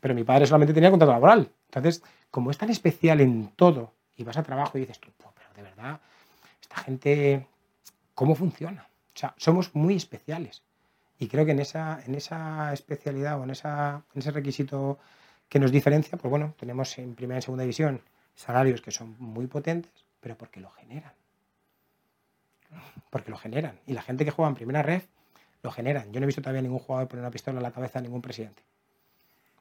Pero mi padre solamente tenía contrato laboral. Entonces, como es tan especial en todo y vas a trabajo y dices tú, pero de verdad, esta gente, ¿cómo funciona? O sea, somos muy especiales. Y creo que en esa, en esa especialidad o en, esa, en ese requisito que nos diferencia, pues bueno, tenemos en primera y segunda división salarios que son muy potentes, pero porque lo generan porque lo generan. Y la gente que juega en primera red lo generan. Yo no he visto todavía ningún jugador poner una pistola en la cabeza a ningún presidente.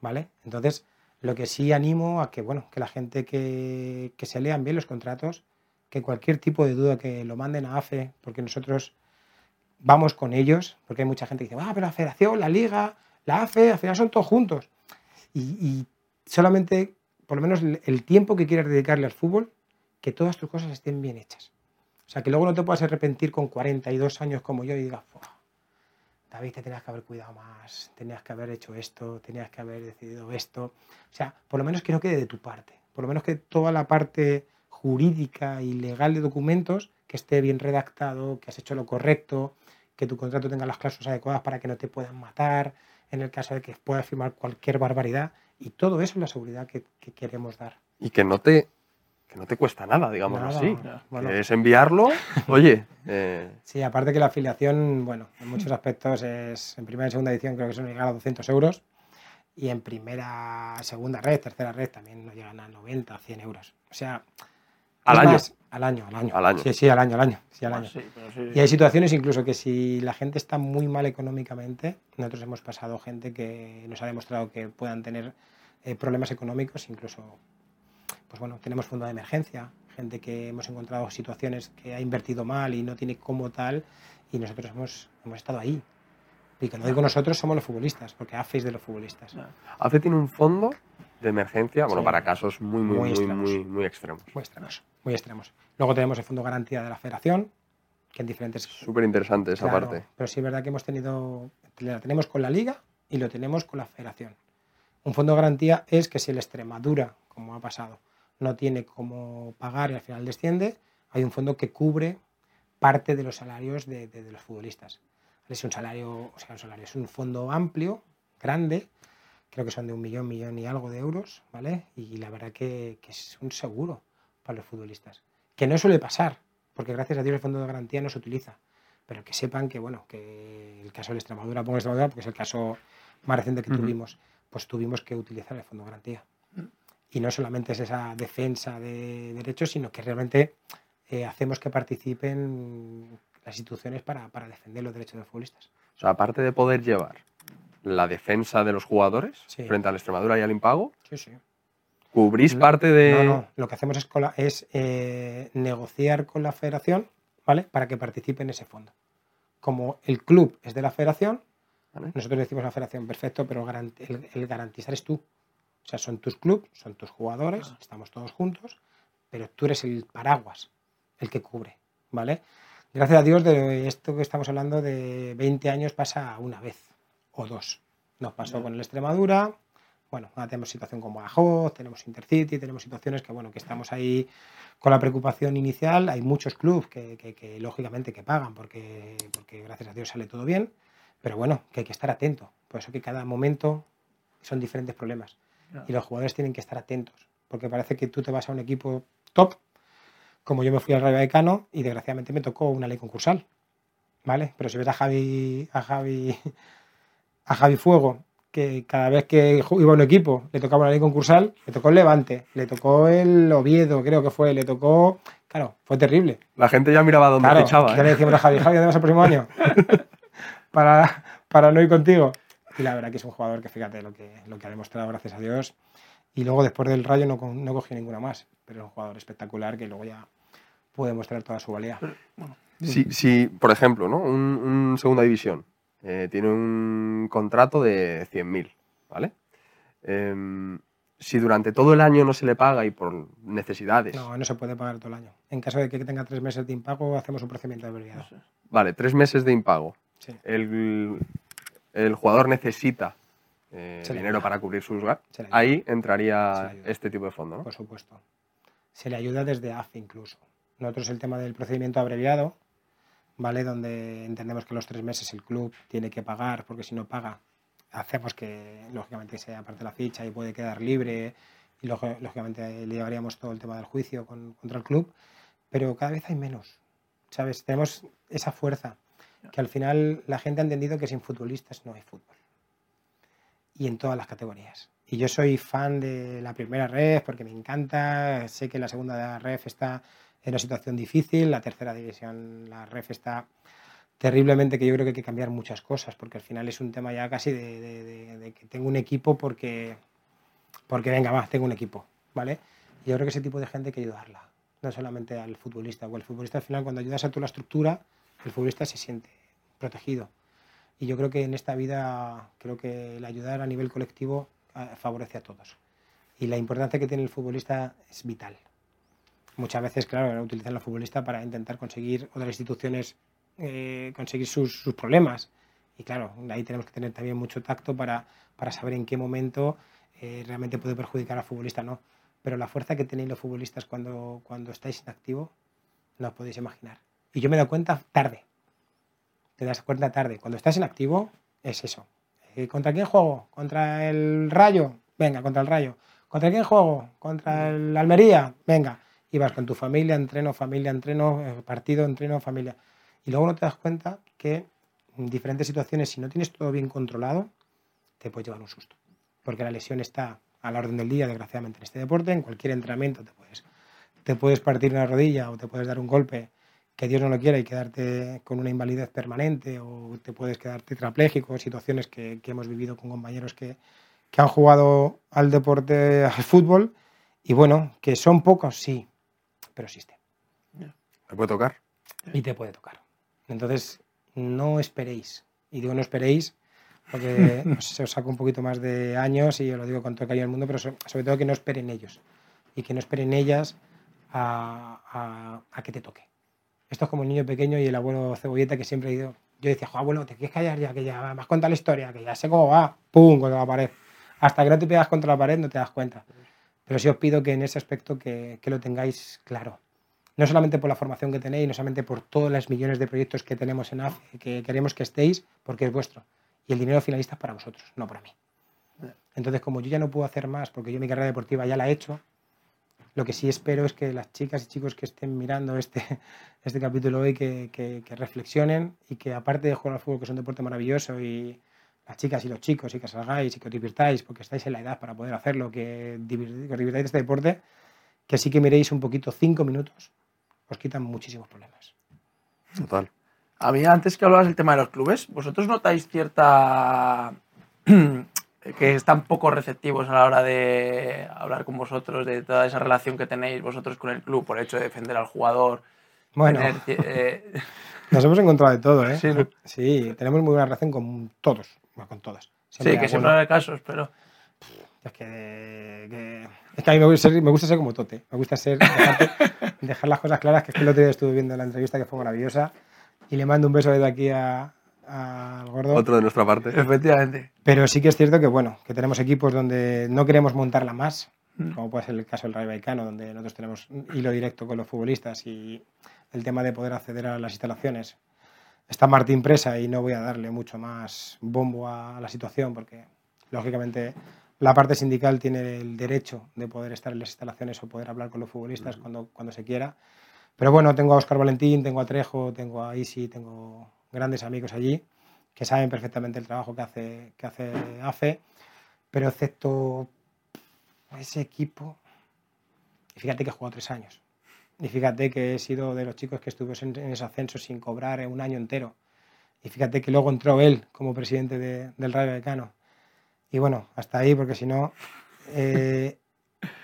¿Vale? Entonces, lo que sí animo a que, bueno, que la gente que, que se lean bien los contratos, que cualquier tipo de duda que lo manden a AFE, porque nosotros vamos con ellos, porque hay mucha gente que dice, ah, pero la federación, la liga, la AFE, al final son todos juntos. Y, y solamente, por lo menos el tiempo que quieras dedicarle al fútbol, que todas tus cosas estén bien hechas. O sea, que luego no te puedas arrepentir con 42 años como yo y digas, David, te tenías que haber cuidado más, tenías que haber hecho esto, tenías que haber decidido esto. O sea, por lo menos que no quede de tu parte. Por lo menos que toda la parte jurídica y legal de documentos que esté bien redactado, que has hecho lo correcto, que tu contrato tenga las cláusulas adecuadas para que no te puedan matar, en el caso de que puedas firmar cualquier barbaridad. Y todo eso es la seguridad que, que queremos dar. Y que no te que no te cuesta nada, digamos así. es enviarlo, oye. Eh, sí, aparte que la afiliación, bueno, en muchos aspectos es, en primera y segunda edición creo que son llegar a 200 euros y en primera, segunda red, tercera red también nos llegan a 90, 100 euros. O sea, al año. al año, al año. Sí, sí, al año, al año. Sí, al ah, año. Y hay situaciones incluso que si la gente está muy mal económicamente, nosotros hemos pasado gente que nos ha demostrado que puedan tener eh, problemas económicos, incluso pues bueno, tenemos fondo de emergencia, gente que hemos encontrado situaciones que ha invertido mal y no tiene como tal, y nosotros hemos, hemos estado ahí. Y que no digo nosotros, somos los futbolistas, porque AFE es de los futbolistas. AFE tiene un fondo de emergencia, bueno, para casos muy, muy, muy, extremos. Muy, muy, extremos. Muy extremos. Muy extremos. Luego tenemos el fondo garantía de la federación, que en diferentes... Súper interesante esa parte. Pero sí es verdad que hemos tenido, la tenemos con la liga y lo tenemos con la federación. Un fondo de garantía es que si el Extremadura, como ha pasado, no tiene cómo pagar y al final desciende, hay un fondo que cubre parte de los salarios de, los futbolistas. Es un salario, o sea, un salario, es un fondo amplio, grande, creo que son de un millón, millón y algo de euros, ¿vale? Y la verdad que, es un seguro para los futbolistas. Que no suele pasar, porque gracias a Dios el fondo de garantía no se utiliza. Pero que sepan que, bueno, que el caso de Extremadura, pongo Extremadura porque es el caso más reciente que tuvimos, pues tuvimos que utilizar el fondo de garantía y no solamente es esa defensa de derechos, sino que realmente eh, hacemos que participen las instituciones para, para, defender los derechos de los futbolistas. O sea, aparte de poder llevar la defensa de los jugadores frente a la Extremadura y al impago, sí, sí. ¿cubrís parte de...? No, no, lo que hacemos es, es eh, negociar con la federación ¿vale? para que participe en ese fondo. Como el club es de la federación, nosotros decimos a la federación, perfecto, pero el, el garantizar es tú. O sea, son tus clubes, son tus jugadores, ah. estamos todos juntos, pero tú eres el paraguas, el que cubre, ¿vale? Gracias a Dios de esto que estamos hablando de 20 años pasa una vez o dos. Nos pasó con el Extremadura, bueno, ahora tenemos situación con Badajoz, tenemos Intercity, tenemos situaciones que, bueno, que estamos ahí con la preocupación inicial. Hay muchos clubes que, que, lógicamente que pagan porque, porque gracias a Dios sale todo bien, pero bueno, que hay que estar atento. Por eso que cada momento son diferentes problemas. Y los jugadores tienen que estar atentos, porque parece que tú te vas a un equipo top, como yo me fui al Rayo Vallecano y desgraciadamente me tocó una ley concursal, ¿vale? Pero si ves a Javi, a Javi, a Javi Fuego, que cada vez que iba a un equipo le tocaba una ley concursal, le tocó el Levante, le tocó el Oviedo, creo que fue, le tocó... Claro, fue terrible. La gente ya miraba dónde claro, echaba. Ya le ¿eh? decíamos a Javi, Javi, ¿dónde vas el próximo año? para, para no ir contigo. Y la verdad que es un jugador que fíjate lo que, lo que ha demostrado, gracias a Dios. Y luego después del Rayo no, no cogió ninguna más, pero es un jugador espectacular que luego ya puede mostrar toda su valía. Si, si, por ejemplo, ¿no? un, un segunda división eh, tiene un contrato de 100.000, ¿vale? Em, si durante todo el año no se le paga y por necesidades, No, no se puede pagar todo el año. En caso de que tenga tres meses de impago, hacemos un procedimiento de abreviado. vale, tres meses de impago, Sí, el, el jugador necesita eh, dinero para cubrir sus gastos, ahí entraría este tipo de fondo, ¿no? por supuesto. Se le ayuda desde AFE incluso. Nosotros el tema del procedimiento abreviado, ¿vale? Donde entendemos que los tres meses el club tiene que pagar, porque si no paga, hacemos que lógicamente se aparte la ficha y puede quedar libre y lógi- lógicamente le llevaríamos todo el tema del juicio con- contra el club, pero cada vez hay menos, ¿sabes? Tenemos esa fuerza que al final la gente ha entendido que sin futbolistas no hay fútbol y en todas las categorías. Y yo soy fan de la primera ref porque me encanta, sé que la segunda ref está en una situación difícil, la tercera división, la ref está terriblemente que yo creo que hay que cambiar muchas cosas porque al final es un tema ya casi de, que tengo un equipo porque, porque venga, más, tengo un equipo, ¿vale? Yo creo que ese tipo de gente hay que ayudarla, no solamente al futbolista, o el futbolista al final cuando ayudas a toda la estructura, el futbolista se siente protegido. Y yo creo que en esta vida, creo que el ayudar a nivel colectivo eh, favorece a todos. Y la importancia que tiene el futbolista es vital. Muchas veces, claro, utilizan al futbolista para intentar conseguir otras instituciones, eh, conseguir sus, problemas. Y claro, ahí tenemos que tener también mucho tacto para, para saber en qué momento eh, realmente puede perjudicar al futbolista, no. Pero la fuerza que tenéis los futbolistas cuando, cuando estáis en activo, no os podéis imaginar. Y yo me he dado cuenta tarde. Te das cuenta tarde. Cuando estás en activo, es eso. Eh, ¿Contra quién juego? ¿Contra el Rayo? Venga, contra el Rayo. ¿Contra quién juego? ¿Contra el Almería? Venga. Y vas con tu familia, entreno, familia, entreno, eh, partido, entreno, familia. Y luego no te das cuenta que en diferentes situaciones, si no tienes todo bien controlado, te puedes llevar un susto. Porque la lesión está a la orden del día, desgraciadamente, en este deporte. En cualquier entrenamiento te puedes, te puedes partir una rodilla o te puedes dar un golpe que Dios no lo quiera y quedarte con una invalidez permanente o te puedes quedar tetrapléjico, situaciones que, que hemos vivido con compañeros que, que han jugado al deporte, al fútbol, y bueno, que son pocos, sí, pero existen ¿Me puede tocar? y te puede tocar. Entonces, no esperéis, y digo no esperéis porque os, os saco un poquito más de años y os lo digo con todo el cariño del mundo, pero so- sobre todo que no esperen ellos y que no esperen ellas a, a- a que te toque. Esto es como el niño pequeño y el abuelo cebolleta que siempre ha ido. Yo decía, "Jo, abuelo, te quieres callar ya, que ya me has contado la historia, que ya sé cómo va, pum, contra la pared. Hasta que no te pegas contra la pared no te das cuenta. Pero sí os pido que en ese aspecto que, que lo tengáis claro. No solamente por la formación que tenéis, no solamente por todos los millones de proyectos que tenemos en AFE, que queremos que estéis, porque es vuestro. Y el dinero finalista es para vosotros, no para mí. Entonces, como yo ya no puedo hacer más, porque yo mi carrera deportiva ya la he hecho, lo que sí espero es que las chicas y chicos que estén mirando este, este capítulo hoy, que, que- que reflexionen y que aparte de jugar al fútbol, que es un deporte maravilloso, y las chicas y los chicos, y que salgáis y que os divirtáis, porque estáis en la edad para poder hacerlo, que, divir- que os divirtáis de este deporte, que sí que miréis un poquito, cinco minutos, os quitan muchísimos problemas. Total. A mí, antes que hablabas del tema de los clubes, ¿vosotros notáis cierta. que están poco receptivos a la hora de hablar con vosotros, de toda esa relación que tenéis vosotros con el club, por el hecho de defender al jugador? Bueno, tener, eh, nos hemos encontrado de todo, ¿eh? Sí. Sí, tenemos muy buena relación con todos, con todas. sí, Siempre que hay siempre hay casos, pero. Es que, que- es que a mí me gusta, ser, me gusta ser como Tote. Me gusta ser, dejarte- dejar las cosas claras, que es que el otro día estuve viendo la entrevista que fue maravillosa. Y le mando un beso desde aquí a- al gordo. Otro de nuestra parte. Efectivamente. Pero sí que es cierto que, bueno, que tenemos equipos donde no queremos montarla más, Mm. como puede ser el caso del Rayo Vallecano, donde nosotros tenemos hilo directo con los futbolistas y el tema de poder acceder a las instalaciones. Está Martín Presa y no voy a darle mucho más bombo a la situación porque, lógicamente, la parte sindical tiene el derecho de poder estar en las instalaciones o poder hablar con los futbolistas cuando, cuando se quiera. Pero bueno, tengo a Oscar Valentín, tengo a Trejo, tengo a Isi, tengo grandes amigos allí que saben perfectamente el trabajo que hace, que hace AFE, pero excepto ese equipo, y fíjate que he jugado tres años, y fíjate que he sido de los chicos que estuvo en, en ese ascenso sin cobrar un año entero, y fíjate que luego entró él como presidente de- del Rayo Vallecano, y bueno, hasta ahí, porque si no, eh,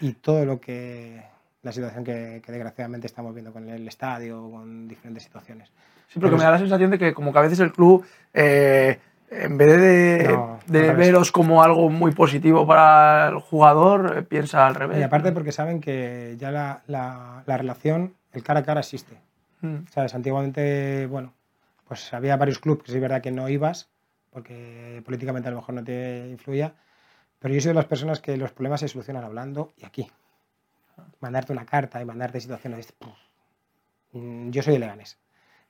y todo lo que la situación que, que desgraciadamente estamos viendo con el estadio, con diferentes situaciones. Sí, porque Pero me da la sensación de que como que a veces el club, eh, en vez de, No, de al revés. veros como algo muy positivo para el jugador, eh, piensa al revés. Y aparte porque saben que ya la, la- la relación, el cara a cara existe. Mm, ¿Sabes? Antiguamente, bueno, pues había varios clubes que sí es verdad que no ibas, porque políticamente a lo mejor no te influía, pero yo soy de las personas que los problemas se solucionan hablando y aquí. Mandarte una carta y mandarte situaciones. Mm, Yo soy de Leganés.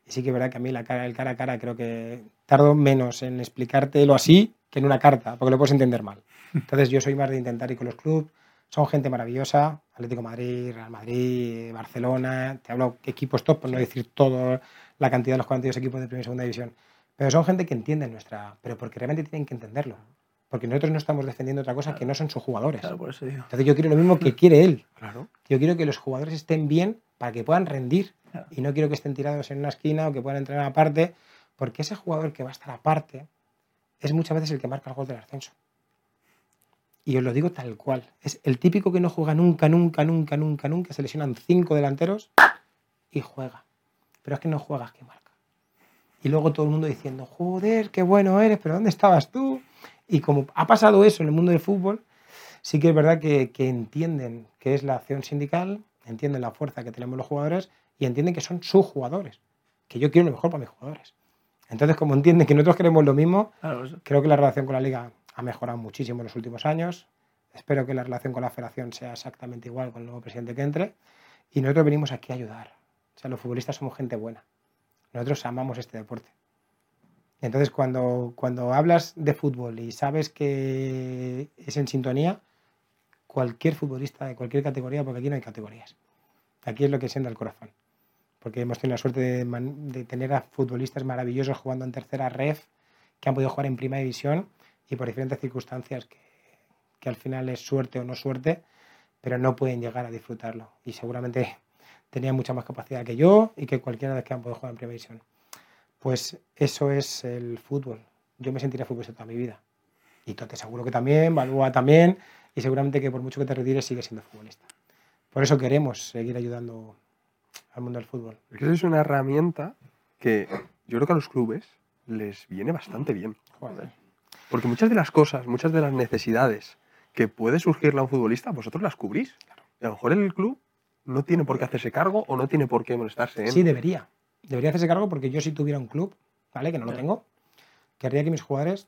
Y sí que es verdad que a mí la cara, el cara a cara creo que tardo menos en explicártelo así que en una carta, porque lo puedes entender mal. Entonces yo soy más de intentar ir con los clubes. Son gente maravillosa, Atlético de Madrid, Real Madrid, Barcelona, te hablo de equipos top, por no decir todo la cantidad de los 42 equipos de primera y segunda división. Pero son gente que entiende nuestra, pero porque realmente tienen que entenderlo. Porque nosotros no estamos defendiendo otra cosa que no son sus jugadores. claro, por eso digo. Entonces yo quiero lo mismo que quiere él. Claro. Yo quiero que los jugadores estén bien para que puedan rendir. Claro. Y no quiero que estén tirados en una esquina o que puedan entrenar aparte, porque ese jugador que va a estar aparte es muchas veces el que marca el gol del ascenso. Y os lo digo tal cual. Es el típico que no juega nunca, nunca, nunca, nunca, nunca. Se lesionan cinco delanteros y juega. Pero es que no juegas que marca. Y luego todo el mundo diciendo, joder, qué bueno eres, pero ¿dónde estabas tú? Y como ha pasado eso en el mundo del fútbol, sí que es verdad que, que entienden qué es la acción sindical, entienden la fuerza que tenemos los jugadores y entienden que son sus jugadores, que yo quiero lo mejor para mis jugadores. Entonces, como entienden que nosotros queremos lo mismo, Claro, creo que la relación con la liga ha mejorado muchísimo en los últimos años. Espero que la relación con la federación sea exactamente igual con el nuevo presidente que entre. Y nosotros venimos aquí a ayudar. O sea, los futbolistas somos gente buena. Nosotros amamos este deporte. Entonces, cuando, cuando hablas de fútbol y sabes que es en sintonía, cualquier futbolista de cualquier categoría, porque aquí no hay categorías. Aquí es lo que sienta el corazón. Porque hemos tenido la suerte de, tener a futbolistas maravillosos jugando en tercera ref, que han podido jugar en primera división y por diferentes circunstancias que, al final es suerte o no suerte, pero no pueden llegar a disfrutarlo. Y seguramente tenían mucha más capacidad que yo y que cualquiera de los que han podido jugar en primera división. Pues eso es el fútbol. Yo me sentiré futbolista toda mi vida. Y tú te seguro que también, Balboa también, y seguramente que por mucho que te retires sigues siendo futbolista. Por eso queremos seguir ayudando al mundo del fútbol. Es que es una herramienta que yo creo que a los clubes les viene bastante bien. Joder. Porque muchas de las cosas, muchas de las necesidades que puede surgirle a un futbolista, vosotros las cubrís. Y a lo mejor el club no tiene por qué hacerse cargo o no tiene por qué molestarse en. Sí, debería. Debería hacerse cargo porque yo si tuviera un club, ¿vale? Que no lo tengo, querría que mis jugadores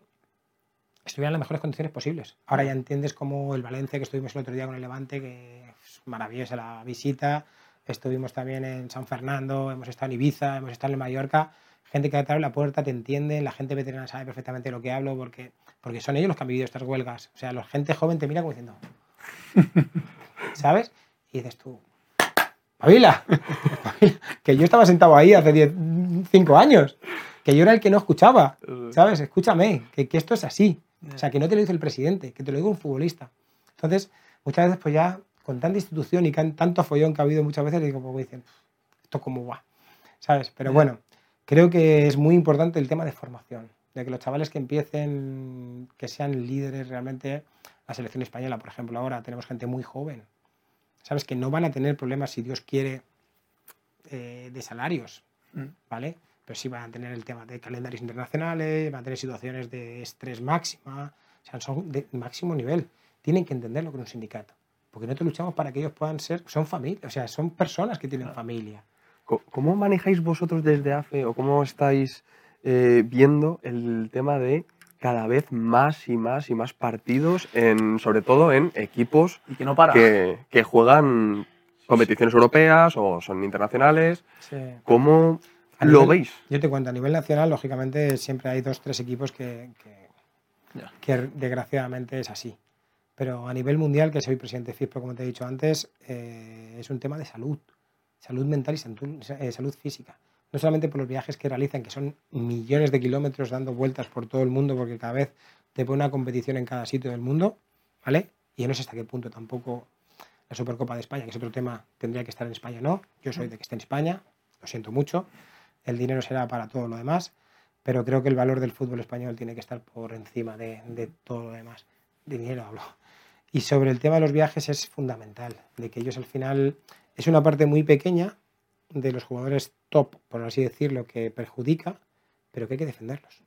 estuvieran en las mejores condiciones posibles. Ahora ya entiendes como el Valencia, que estuvimos el otro día con el Levante, que es maravillosa la visita. Estuvimos también en San Fernando, hemos estado en Ibiza, hemos estado en Mallorca. Gente que te abre la puerta, te entiende, la gente veterana sabe perfectamente lo que hablo porque, porque son ellos los que han vivido estas huelgas. O sea, la gente joven te mira como diciendo, ¿sabes? Y dices tú, ¡Pavila! que yo estaba sentado ahí hace 10, 5 años, que yo era el que no escuchaba, ¿sabes? Escúchame, que, que esto es así. O sea, que no te lo dice el presidente, que te lo diga un futbolista. Entonces, muchas veces, pues ya, con tanta institución y can- tanto follón que ha habido muchas veces, digo, pues dicen, esto cómo va, ¿sabes? Pero bueno, creo que es muy importante el tema de formación, de que los chavales que empiecen, que sean líderes realmente, la selección española, por ejemplo, ahora tenemos gente muy joven, ¿sabes? Que no van a tener problemas, si Dios quiere, eh, de salarios, Mm. ¿vale? Pero sí van a tener el tema de calendarios internacionales, van a tener situaciones de estrés máxima, o sea, son de máximo nivel. Tienen que entender lo que es un sindicato. Porque nosotros luchamos para que ellos puedan ser, son familia, o sea, son personas que tienen familia. ¿Cómo manejáis vosotros desde AFE o cómo estáis eh, viendo el tema de cada vez más y más y más partidos, en, sobre todo en equipos Y que no para. que, que juegan competiciones europeas o son internacionales? ¿Cómo A lo nivel- veis? Yo te cuento, a nivel nacional, lógicamente, siempre hay dos, tres equipos que, que- Ya. que desgraciadamente es así. Pero a nivel mundial, que soy presidente de FIFPro, como te he dicho antes, eh, es un tema de salud. Salud mental y salud, eh, salud física. No solamente por los viajes que realizan, que son millones de kilómetros dando vueltas por todo el mundo, porque cada vez te pone una competición en cada sitio del mundo, ¿vale? Y yo no sé hasta qué punto tampoco la Supercopa de España, que es otro tema, tendría que estar en España o no. Yo soy de que esté en España, lo siento mucho. El dinero será para todo lo demás, pero creo que el valor del fútbol español tiene que estar por encima de, todo lo demás. De dinero hablo. Y sobre el tema de los viajes es fundamental, de que ellos al final es una parte muy pequeña de los jugadores top, por así decirlo, que perjudica, pero que hay que defenderlos.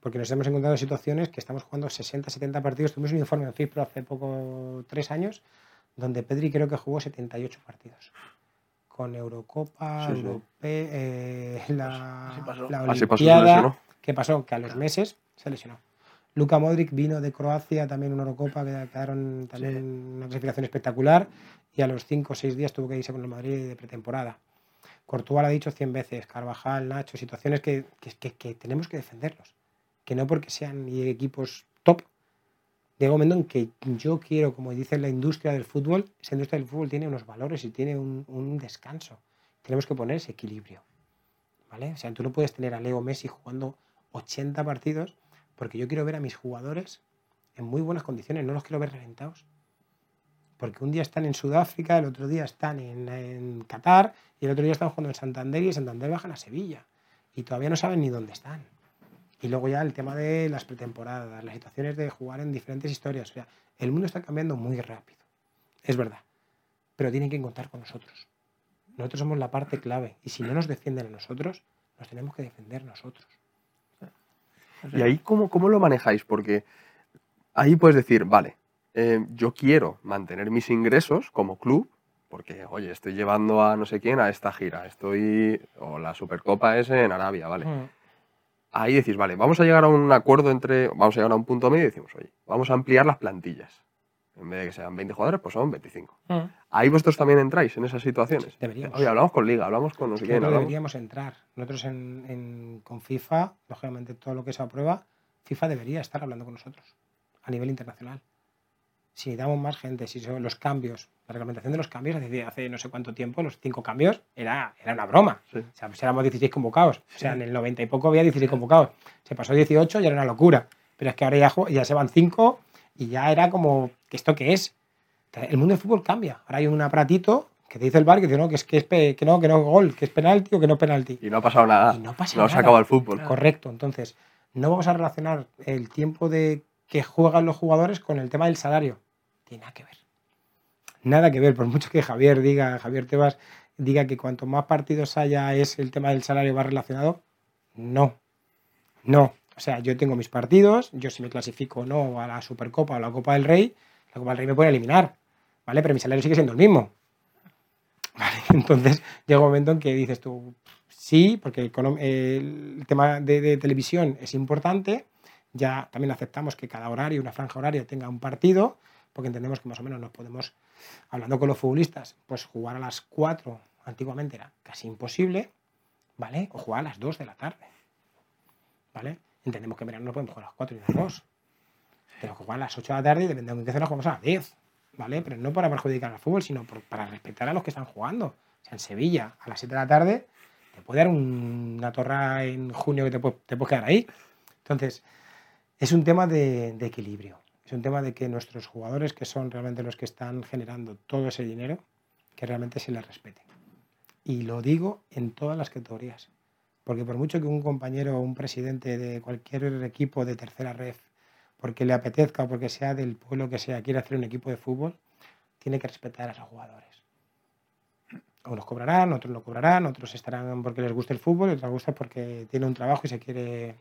Porque nos hemos encontrado en situaciones que estamos jugando 60, 70 partidos. Tuvimos un informe en FIPRO hace poco, tres años, donde Pedri creo que jugó 78 partidos. Con Eurocopa, Sí, sí. Eh, la, Así pasó. la Así pasó, se Olimpiada. lesionó. ¿Qué pasó? Que a los meses se lesionó. Luka Modric vino de Croacia, también una Eurocopa, que quedaron también una clasificación espectacular, y a los 5 o 6 días tuvo que irse con el Madrid de pretemporada. Courtois lo ha dicho 100 veces, Carvajal, Nacho, situaciones que, que- que- que tenemos que defenderlos. Que no porque sean equipos. Llega un momento en que yo quiero, como dice la industria del fútbol, esa industria del fútbol tiene unos valores y tiene un, descanso. Tenemos que poner ese equilibrio. ¿Vale? O sea, tú no puedes tener a Leo Messi jugando 80 partidos porque yo quiero ver a mis jugadores en muy buenas condiciones, no los quiero ver reventados. Porque un día están en Sudáfrica, el otro día están en, Qatar y el otro día están jugando en Santander y Santander bajan a Sevilla. Y todavía no saben ni dónde están. Y luego ya el tema de las pretemporadas, las situaciones de jugar en diferentes historias. O sea, el mundo está cambiando muy rápido. Es verdad. Pero tienen que contar con nosotros. Nosotros somos la parte clave. Y si no nos defienden a nosotros, nos tenemos que defender nosotros. ¿Y ahí cómo, cómo lo manejáis? Porque ahí puedes decir, vale, eh, yo quiero mantener mis ingresos como club, porque, oye, estoy llevando a no sé quién a esta gira, estoy, o la Supercopa es en Arabia, ¿vale? Mm. Ahí decís, vale, vamos a llegar a un acuerdo entre, vamos a llegar a un punto medio y decimos, oye, vamos a ampliar las plantillas. En vez de que sean 20 jugadores, pues son 25. Mm. Ahí vosotros también entráis en esas situaciones. Deberíamos. Oye, hablamos con Liga, hablamos con no sé quién. Deberíamos entrar. Nosotros en, en- con FIFA, lógicamente todo lo que se aprueba, FIFA debería estar hablando con nosotros a nivel internacional. Si necesitamos más gente, si son los cambios, la reglamentación de los cambios, hace, hace no sé cuánto tiempo, los cinco cambios, era, era una broma. Sí. O sea, pues éramos 16 convocados. O sea, en el 90 y poco había 16 convocados. Se pasó 18 y era una locura. Pero es que ahora ya, ya se van 5 y ya era como, ¿que ¿esto qué es? El mundo del fútbol cambia. Ahora hay un aparatito que te dice el bar que dice no, que es que, es pe- que no, que no es gol, que es penalti o que no es penalti. Y no ha pasado nada. Y no pasa no se nada. acaba el fútbol. Correcto. Entonces, no vamos a relacionar el tiempo de que juegan los jugadores con el tema del salario. Tiene nada que ver. Nada que ver. Por mucho que Javier diga, Javier Tebas diga que cuanto más partidos haya es el tema del salario va relacionado. No. No. O sea, yo tengo mis partidos, yo si me clasifico o no a la Supercopa o a la Copa del Rey, la Copa del Rey me puede eliminar. ¿Vale? Pero mi salario sigue siendo el mismo. Vale, Entonces llega un momento en que dices tú, sí, porque el tema de, de televisión es importante, ya también aceptamos que cada horario, una franja horaria tenga un partido, porque entendemos que más o menos nos podemos, hablando con los futbolistas, pues jugar a las 4, antiguamente era casi imposible, ¿vale? O jugar a las 2 de la tarde, ¿vale? Entendemos que en verano no podemos jugar a las 4 y a las 2. Tenemos que jugar a las 8 de la tarde y depende de qué zona jugamos a las 10. ¿vale? Pero no para perjudicar al fútbol, sino para respetar a los que están jugando. O sea, en Sevilla, a las 7 de la tarde, te puede dar un- una torra en junio que te, te puedes quedar ahí. Entonces, es un tema de equilibrio. Es un tema de que nuestros jugadores, que son realmente los que están generando todo ese dinero, que realmente se les respete. Y lo digo en todas las categorías. Porque por mucho que un compañero o un presidente de cualquier equipo de tercera ref, porque le apetezca o porque sea del pueblo que sea, quiere hacer un equipo de fútbol, tiene que respetar a los jugadores. Unos cobrarán, otros no cobrarán, otros estarán porque les gusta el fútbol, otros les gusta porque tiene un trabajo y se quiere,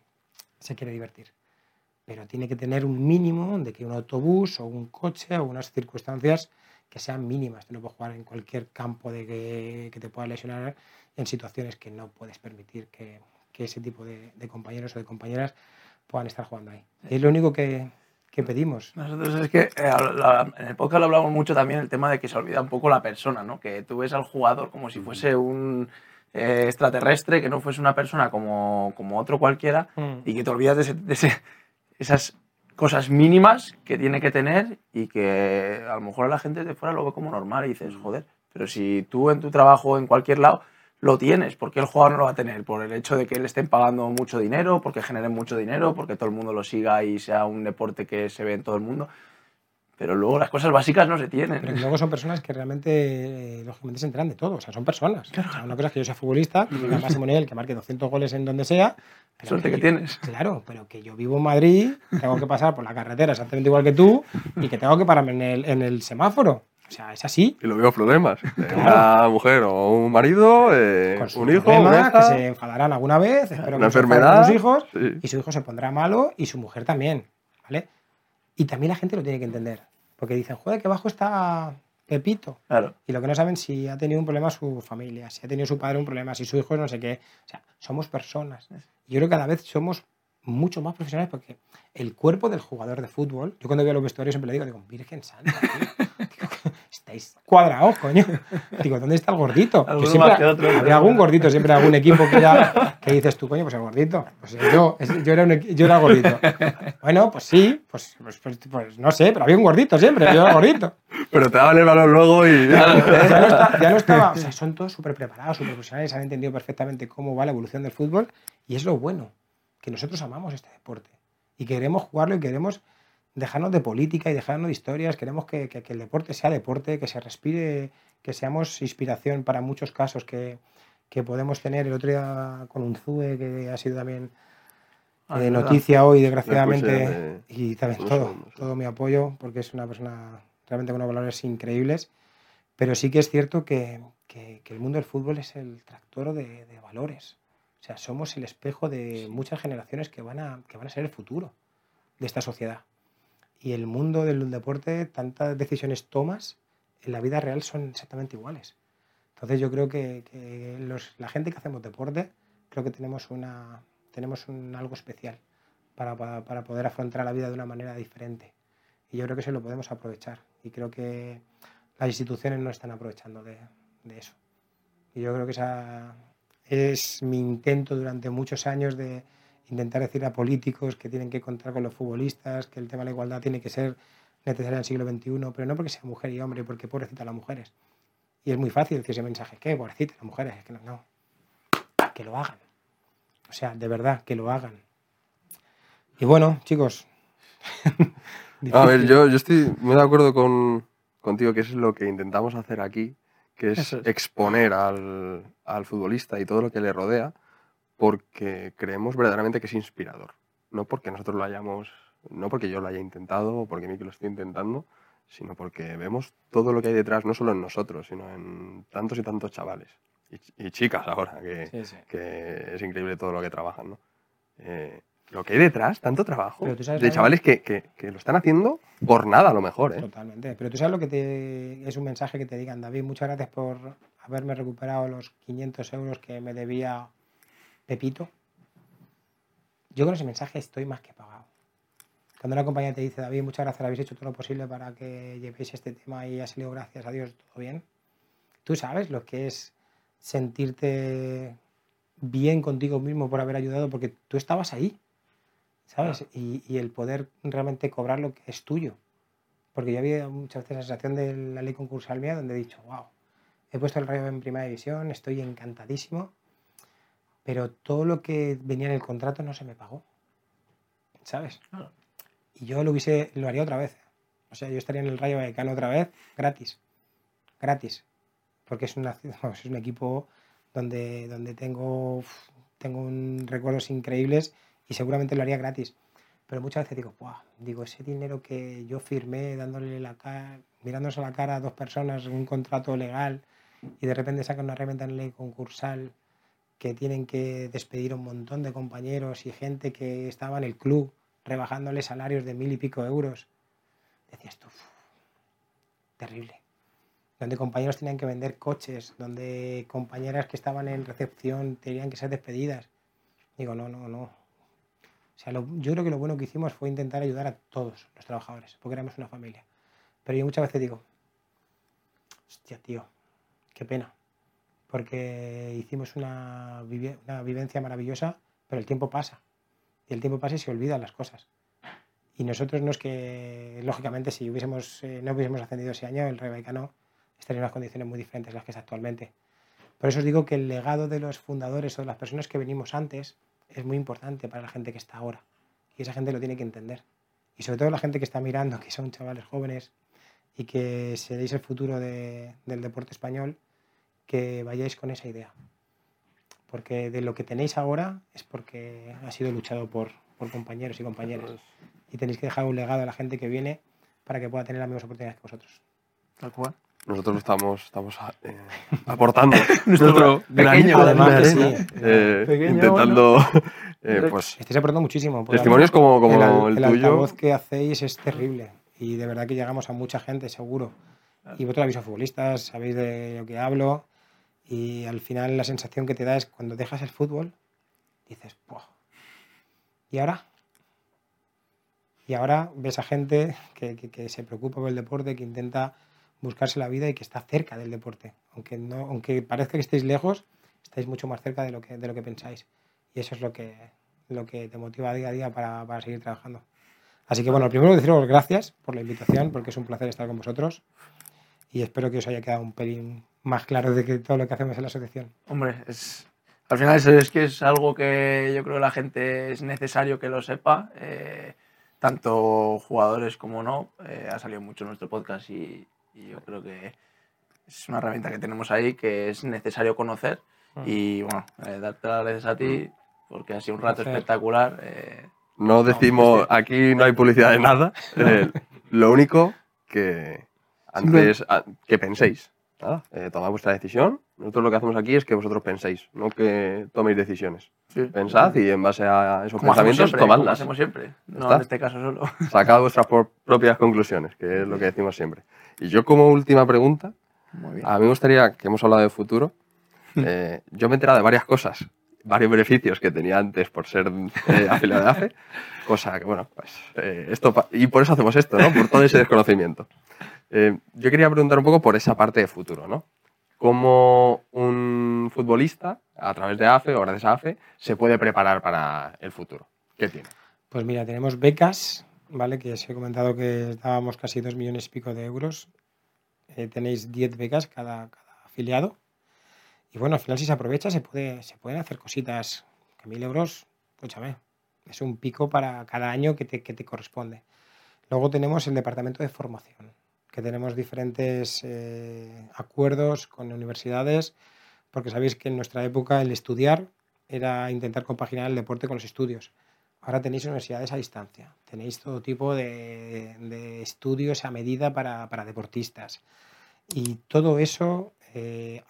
se quiere divertir. Pero tiene que tener un mínimo de que un autobús o un coche o unas circunstancias que sean mínimas. Tú no puedes jugar en cualquier campo de que, que te pueda lesionar en situaciones que no puedes permitir que, que ese tipo de, de compañeros o de compañeras puedan estar jugando ahí. Es lo único que, que pedimos. Nosotros es que eh, la- en el podcast lo hablamos mucho también el tema de que se olvida un poco la persona, ¿no? Que tú ves al jugador como si fuese un eh, extraterrestre, que no fuese una persona como, como otro cualquiera y que te olvidas de, ese- de ese- esas cosas mínimas que tiene que tener y que a lo mejor la gente de fuera lo ve como normal y dices, joder, pero si tú en tu trabajo en cualquier lado lo tienes, ¿por qué el jugador no lo va a tener? ¿Por el hecho de que le estén pagando mucho dinero? ¿Porque generen mucho dinero? ¿Porque todo el mundo lo siga y sea un deporte que se ve en todo el mundo? Pero luego las cosas básicas no se tienen. Pero que luego son personas que realmente, eh, lógicamente, se enteran de todo. O sea, son personas. O sea, una cosa es que yo sea futbolista, que tenga máximo nivel, que marque 200 goles en donde sea. pero Suerte que yo- tienes. Claro, pero que yo vivo en Madrid, tengo que pasar por la carretera exactamente igual que tú y que tengo que pararme en el, en el semáforo. O sea, es así. Y los mismos problemas. de Una mujer o un marido, eh, Con un hijo, problemas, que se enfadarán alguna vez, espero que Una se enfaden enfermedad, con sus hijos, sí. y su hijo se pondrá malo y su mujer también, ¿vale? Y también la gente lo tiene que entender, porque dicen, joder, que bajo está Pepito. Claro. Y lo que no saben si ha tenido un problema su familia, si ha tenido su padre un problema, si su hijo no sé qué. O sea, somos personas. Yo creo que cada vez somos mucho más profesionales porque el cuerpo del jugador de fútbol, yo cuando veo los vestuarios siempre le digo, digo, Virgen Santa, tío". Estáis cuadrados, coño. Digo, ¿dónde está el gordito? Que Alguno siempre más que otro, había algún gordito, siempre algún equipo que, ya, que dices tú, coño, pues el gordito. Pues yo, es- yo, era un yo era gordito. Bueno, pues sí, pues, pues, pues- pues no sé, pero había un gordito siempre, yo era gordito. Pero te daban el balón luego y. ya no, está- ya no estaba. O sea, son todos súper preparados, súper profesionales, han entendido perfectamente cómo va la evolución del fútbol y es lo bueno, que nosotros amamos este deporte y queremos jugarlo y queremos dejarnos de política y dejarnos de historias, queremos que, que- que el deporte sea deporte, que se respire, que seamos inspiración para muchos casos que, que podemos tener. El otro día con un ZUE que ha sido también Ah, eh, noticia hoy, desgraciadamente, y también todo, todo mi apoyo, porque es una persona realmente con unos valores increíbles, pero sí que es cierto que, que- que el mundo del fútbol es el tractor de, de valores. O sea, somos el espejo de muchas generaciones que van, a, que van a ser el futuro de esta sociedad. Y el mundo del deporte, tantas decisiones tomas, en la vida real son exactamente iguales. Entonces yo creo que, que los- la gente que hacemos deporte, creo que tenemos, una, tenemos un, algo especial para, para- para poder afrontar la vida de una manera diferente. Y yo creo que eso lo podemos aprovechar. Y creo que las instituciones no están aprovechando de, de eso. Y yo creo que esa es mi intento durante muchos años de intentar decir a políticos que tienen que contar con los futbolistas, que el tema de la igualdad tiene que ser necesaria en el siglo XXI, pero no porque sea mujer y hombre, porque pobrecita las mujeres. Y es muy fácil decir ese mensaje, ¿qué? Pobrecita las mujeres, es que no, no. Que lo hagan. O sea, de verdad, que lo hagan. Y bueno, chicos. A ver, yo, yo estoy muy de acuerdo con, contigo que eso es lo que intentamos hacer aquí, que es. exponer al, al futbolista y todo lo que le rodea, porque creemos verdaderamente que es inspirador. No porque nosotros lo hayamos, no porque yo lo haya intentado o porque Miki lo esté intentando, sino porque vemos todo lo que hay detrás, no solo en nosotros, sino en tantos y tantos chavales. Y, y chicas ahora, que, Sí, sí. que es increíble todo lo que trabajan, ¿no? Eh, lo que hay detrás, tanto trabajo, de algo- chavales que, que- que lo están haciendo por nada a lo mejor, ¿eh? Totalmente. Pero tú sabes lo que te, es un mensaje que te digan, David, muchas gracias por haberme recuperado los 500 euros que me debía Pepito. Yo con ese mensaje estoy más que pagado. Cuando una compañía te dice, David, muchas gracias, habéis hecho todo lo posible para que llevéis este tema y ha salido, gracias a Dios, todo bien. Tú sabes lo que es sentirte bien contigo mismo por haber ayudado, porque tú estabas ahí, ¿sabes? Y, y el poder realmente cobrar lo que es tuyo. Porque yo había muchas veces la sensación de la ley concursal mía donde he dicho, wow, he puesto el rayo en primera división, estoy encantadísimo, pero todo lo que venía en el contrato no se me pagó. ¿Sabes? Claro. Y yo lo hubiese, lo haría otra vez. O sea, yo estaría en el Rayo Vallecano otra vez, gratis. Gratis. Porque es, una, vamos, es un equipo donde, donde tengo, tengo un- recuerdos increíbles y seguramente lo haría gratis. Pero muchas veces digo, "Buah", digo, ese dinero que yo firmé dándole la cara, mirándose a la cara a dos personas, un contrato legal, y de repente sacan una herramienta en ley concursal que tienen que despedir a un montón de compañeros y gente que estaba en el club rebajándole salarios de mil y pico euros. Decías tú, "Uf, terrible. Donde compañeros tenían que vender coches, donde compañeras que estaban en recepción tenían que ser despedidas. Digo, no, no, no. O sea, yo creo que lo bueno que hicimos fue intentar ayudar a todos los trabajadores, porque éramos una familia. Pero yo muchas veces digo, hostia, tío, qué pena. Porque hicimos una, vive- una vivencia maravillosa, pero el tiempo pasa. Y el tiempo pasa y se olvidan las cosas. Y nosotros no es que, lógicamente, si eh, no hubiésemos ascendido ese año, el Rey Vallecano estaría en unas condiciones muy diferentes a las que está actualmente. Por eso os digo que el legado de los fundadores o de las personas que venimos antes es muy importante para la gente que está ahora. Y esa gente lo tiene que entender. y sobre todo la gente que está mirando, que son chavales jóvenes y que seréis el futuro de- del deporte español, que vayáis con esa idea. Porque de lo que tenéis ahora es porque ha sido luchado por, por compañeros y compañeras. Y tenéis que dejar un legado a la gente que viene para que pueda tener las mismas oportunidades que vosotros. Tal cual. Nosotros estamos, estamos eh, aportando Nuestro granito de Además sí. eh, Pequeño, intentando eh, pues, Estáis aprendiendo muchísimo. testimonios como, como el, el, el tuyo. altavoz que hacéis es terrible y de verdad que llegamos a mucha gente, seguro. Y vosotros habéis sido futbolistas, sabéis de lo que hablo y al final la sensación que te da es cuando dejas el fútbol, dices, "Buah, ¿y ahora? Y ahora ves a gente que, que- que se preocupa por el deporte, que intenta buscarse la vida y que está cerca del deporte. Aunque, no, aunque parezca que estéis lejos, estáis mucho más cerca de lo que, de lo que pensáis. Y eso es lo que, lo que te motiva día a día para, para seguir trabajando. Así que bueno, primero deciros gracias por la invitación, porque es un placer estar con vosotros. Y espero que os haya quedado un pelín más claro de que todo lo que hacemos en la asociación. Hombre, es, al final es, es que es algo que yo creo que la gente es necesario que lo sepa. eh, tanto jugadores como no. eh, ha salido mucho en nuestro podcast y, y yo creo que es una herramienta que tenemos ahí que es necesario conocer. Y bueno, eh, darte las gracias a ti porque ha sido un rato espectacular. eh, No decimos, aquí no hay publicidad de nada. eh, lo único que antes a- que penséis. Nada, eh, tomad vuestra decisión. Nosotros lo que hacemos aquí es que vosotros penséis, no que toméis decisiones. sí. Pensad y en base a esos como pensamientos siempre, como tomadlas. hacemos siempre. No está. en este caso solo. Sacad vuestras por- propias conclusiones, que es lo que decimos siempre. Y yo como última pregunta, Muy bien. a mí me gustaría, que hemos hablado de futuro, eh, yo me he enterado de varias cosas, varios beneficios que tenía antes por ser eh, afiliado de AFE, cosa que, bueno, pues eh, esto, y por eso hacemos esto, ¿no? Por todo ese desconocimiento. Eh, yo quería preguntar un poco por esa parte de futuro, ¿no? ¿Cómo un futbolista, a través de AFE o gracias a AFE, se puede preparar para el futuro? ¿Qué tiene? Pues mira, tenemos becas, ¿vale? Que os he comentado que dábamos casi dos millones y pico de euros. Tenéis 10 becas cada, cada afiliado. Y bueno, al final si se aprovecha se, puede, se pueden hacer cositas. Que mil euros, escúchame, es un pico para cada año que te, que te corresponde. Luego tenemos el departamento de formación, que tenemos diferentes eh, acuerdos con universidades, porque sabéis que en nuestra época el estudiar era intentar compaginar el deporte con los estudios. Ahora tenéis universidades a distancia, tenéis todo tipo de, de estudios a medida para, para deportistas. Y todo eso, eh.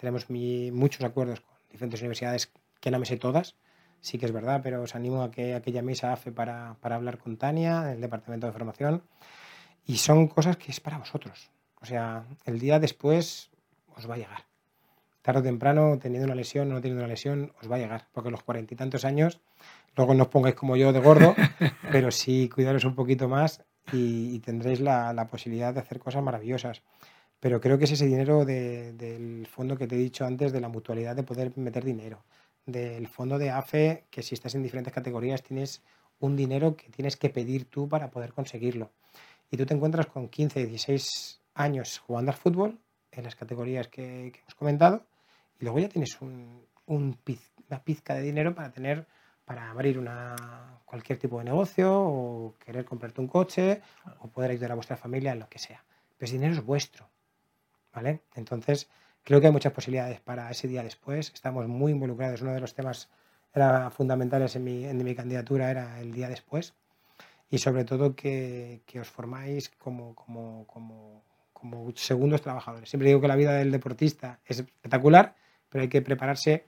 Tenemos mi- muchos acuerdos con diferentes universidades que no me sé todas, sí que es verdad, pero os animo a que, a que llaméis a AFE para, para hablar con Tania, del departamento de formación. Y son cosas que es para vosotros. O sea, el día después os va a llegar. Tarde o temprano, teniendo una lesión o no teniendo una lesión, os va a llegar. Porque los cuarenta y tantos años, luego no os pongáis como yo de gordo, pero sí cuidaros un poquito más y, y tendréis la, la posibilidad de hacer cosas maravillosas. Pero creo que es ese dinero de- del fondo que te he dicho antes, de la mutualidad de poder meter dinero. Del fondo de AFE, que si estás en diferentes categorías tienes un dinero que tienes que pedir tú para poder conseguirlo. Y tú te encuentras con 15, 16 años jugando al fútbol en las categorías que, hemos comentado y luego ya tienes un, una pizca de dinero para tener para abrir cualquier tipo de negocio o querer comprarte un coche o poder ayudar a vuestra familia en lo que sea. Pero ese dinero es vuestro. ¿Vale? Entonces, creo que hay muchas posibilidades para ese día después. Estamos muy involucrados. Uno de los temas era fundamentales en mi, en mi candidatura era el día después. Y sobre todo que, que os formáis como, como, como, como segundos trabajadores. Siempre digo que la vida del deportista es espectacular, pero hay que prepararse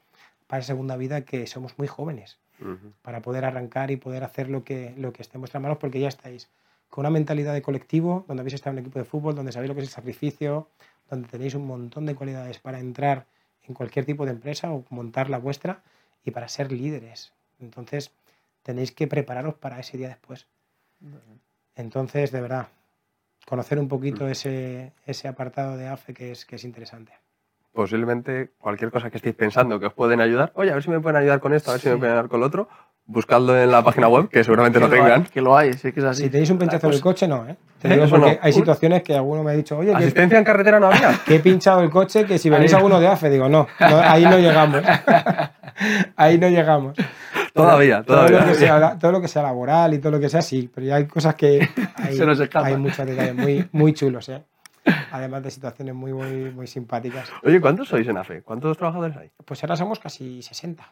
para esa segunda vida que somos muy jóvenes Ujú. para poder arrancar y poder hacer lo que, lo que esté en vuestras manos, porque ya estáis con una mentalidad de colectivo, donde habéis estado en un equipo de fútbol, donde sabéis lo que es el sacrificio, donde tenéis un montón de cualidades para entrar en cualquier tipo de empresa o montar la vuestra y para ser líderes. Entonces, tenéis que prepararos para ese día después. Entonces, de verdad, conocer un poquito ese, ese apartado de AFE que es, que es interesante. Posiblemente cualquier cosa que estéis pensando que os pueden ayudar, oye, a ver si me pueden ayudar con esto, a ver si me pueden ayudar con lo otro, buscadlo en la página web, que seguramente lo Que lo hay, tengan. que lo hay, sí que es así. Si tenéis un pinchazo en el coche, no, ¿eh? Te ¿Eh? digo porque no. hay situaciones que alguno me ha dicho, oye, que, ¿Asistencia en carretera no había? que he pinchado el coche, que si venís alguno de AFE, digo, no, no, ahí no llegamos. ahí no llegamos. Todavía, Todo lo, todavía. que sea, todo lo que sea laboral y todo lo que sea, sí, pero ya hay cosas que hay, Se nos escapan. hay muchos detalles muy, muy chulos, ¿eh? Además de situaciones muy, muy, muy simpáticas. Oye, ¿cuántos sois en AFE? ¿Cuántos trabajadores hay? Pues ahora somos casi 60.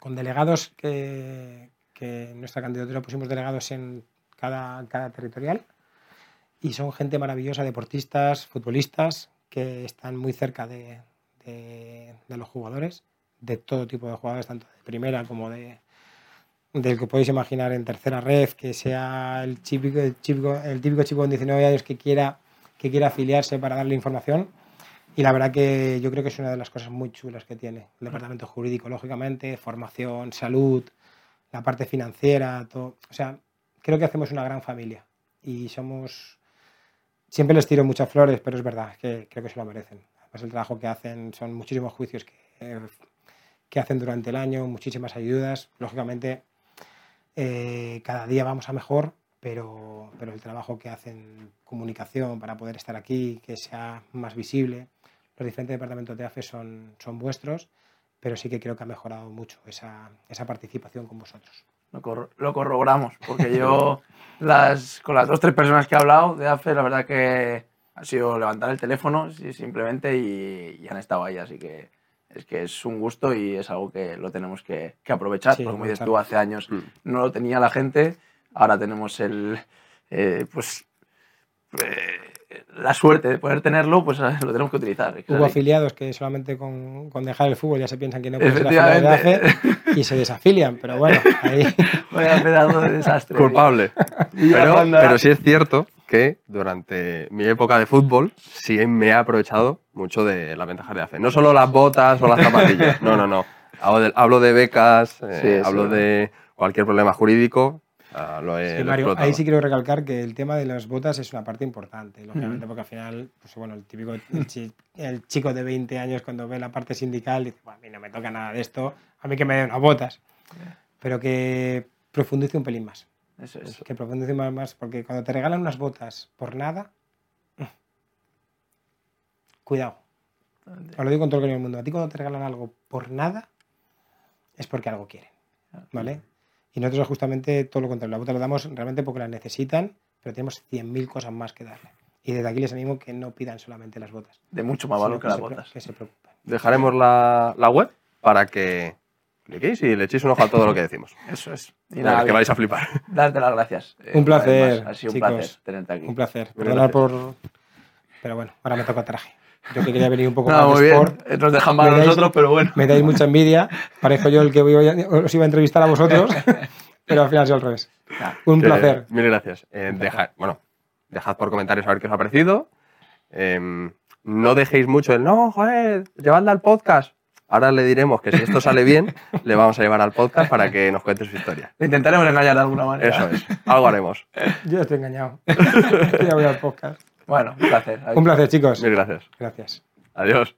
Con delegados que, en nuestra candidatura pusimos delegados en cada, cada territorial. Y son gente maravillosa, deportistas, futbolistas, que están muy cerca de, de- de los jugadores, de todo tipo de jugadores, tanto de primera como de del que podéis imaginar en tercera red, que sea el típico, el típico, el típico chico con 19 años que quiera, que quiera afiliarse para darle información. Y la verdad que yo creo que es una de las cosas muy chulas que tiene el departamento jurídico, lógicamente, formación, salud, la parte financiera, todo. O sea, creo que hacemos una gran familia y somos. Siempre les tiro muchas flores, pero es verdad que creo que se lo merecen. Además, el trabajo que hacen son muchísimos juicios que, que hacen durante el año, muchísimas ayudas. Lógicamente, eh, cada día vamos a mejor, pero, pero el trabajo que hacen comunicación para poder estar aquí, que sea más visible, los diferentes departamentos de AFE son, son vuestros, pero sí que creo que ha mejorado mucho esa, esa participación con vosotros. Lo, corro- lo corroboramos, porque yo las, con las dos tres personas que he hablado de AFE, la verdad que ha sido levantar el teléfono sí, simplemente y, y han estado ahí, así que es que es un gusto y es algo que lo tenemos que, que aprovechar, Sí, porque como dices tú, hace años Mm. no lo tenía la gente, ahora tenemos el, eh, pues, eh, la suerte de poder tenerlo, pues lo tenemos que utilizar. Hubo afiliados que solamente con, con dejar el fútbol ya se piensan que no pueden ser afiliados de Efectivamente. AFE y se desafilian, pero bueno, ahí Vaya pedazo de desastre. Culpable. Pero, pero sí es cierto que durante mi época de fútbol sí me he aprovechado mucho de las ventajas de AFE. No solo las botas o las zapatillas. No, no, no. Hablo de, hablo de becas, eh, Sí, hablo de cualquier problema jurídico. Ah, lo he, Sí, lo he Mario, ahí sí quiero recalcar que el tema de las botas es una parte importante, lógicamente, porque al final, pues bueno, el típico el, chi- el chico de 20 años cuando ve la parte sindical dice, "Buah, a mí no me toca nada de esto, a mí que me den unas botas. Pero que profundice un pelín más, Eso es. que profundice más, más, porque cuando te regalan unas botas por nada, cuidado. Os lo digo con todo el mundo. A ti cuando te regalan algo por nada, es porque algo quieren. ¿Vale? Y nosotros justamente todo lo contrario. La bota lo damos realmente porque la necesitan, pero tenemos 100.000 cosas más que darle. Y desde aquí les animo que no pidan solamente las botas. De mucho más valor que las botas. Que se preocupen. Dejaremos la, la web para que cliquéis y le echéis un ojo a todo lo que decimos. Eso es. Y nada, que vais a flipar. darte las gracias. eh, Un placer. Ha sido un chicos. placer tenerte aquí. Un placer. Gracias. por... Pero bueno, ahora me toca traje. Yo que quería venir un poco No, más muy de bien. sport. Eh, Nos dejan mal a dais- nosotros, pero bueno. Me dais mucha envidia. Parezco yo el que os iba a entrevistar a vosotros, pero al final sido al revés. Nah, Un Que- placer. Mil gracias. Eh, dejad, bueno, dejad por comentarios a ver qué os ha parecido. Em, no dejéis mucho el no, joder, llevadla al podcast. Ahora le diremos que si esto sale bien, le vamos a llevar al podcast para que nos cuente su historia. Le intentaremos engañar de alguna manera. Eso es. Algo haremos. Yo estoy engañado. ya voy al podcast. Bueno, un placer. Un placer, chicos. Mil gracias. Gracias. Adiós.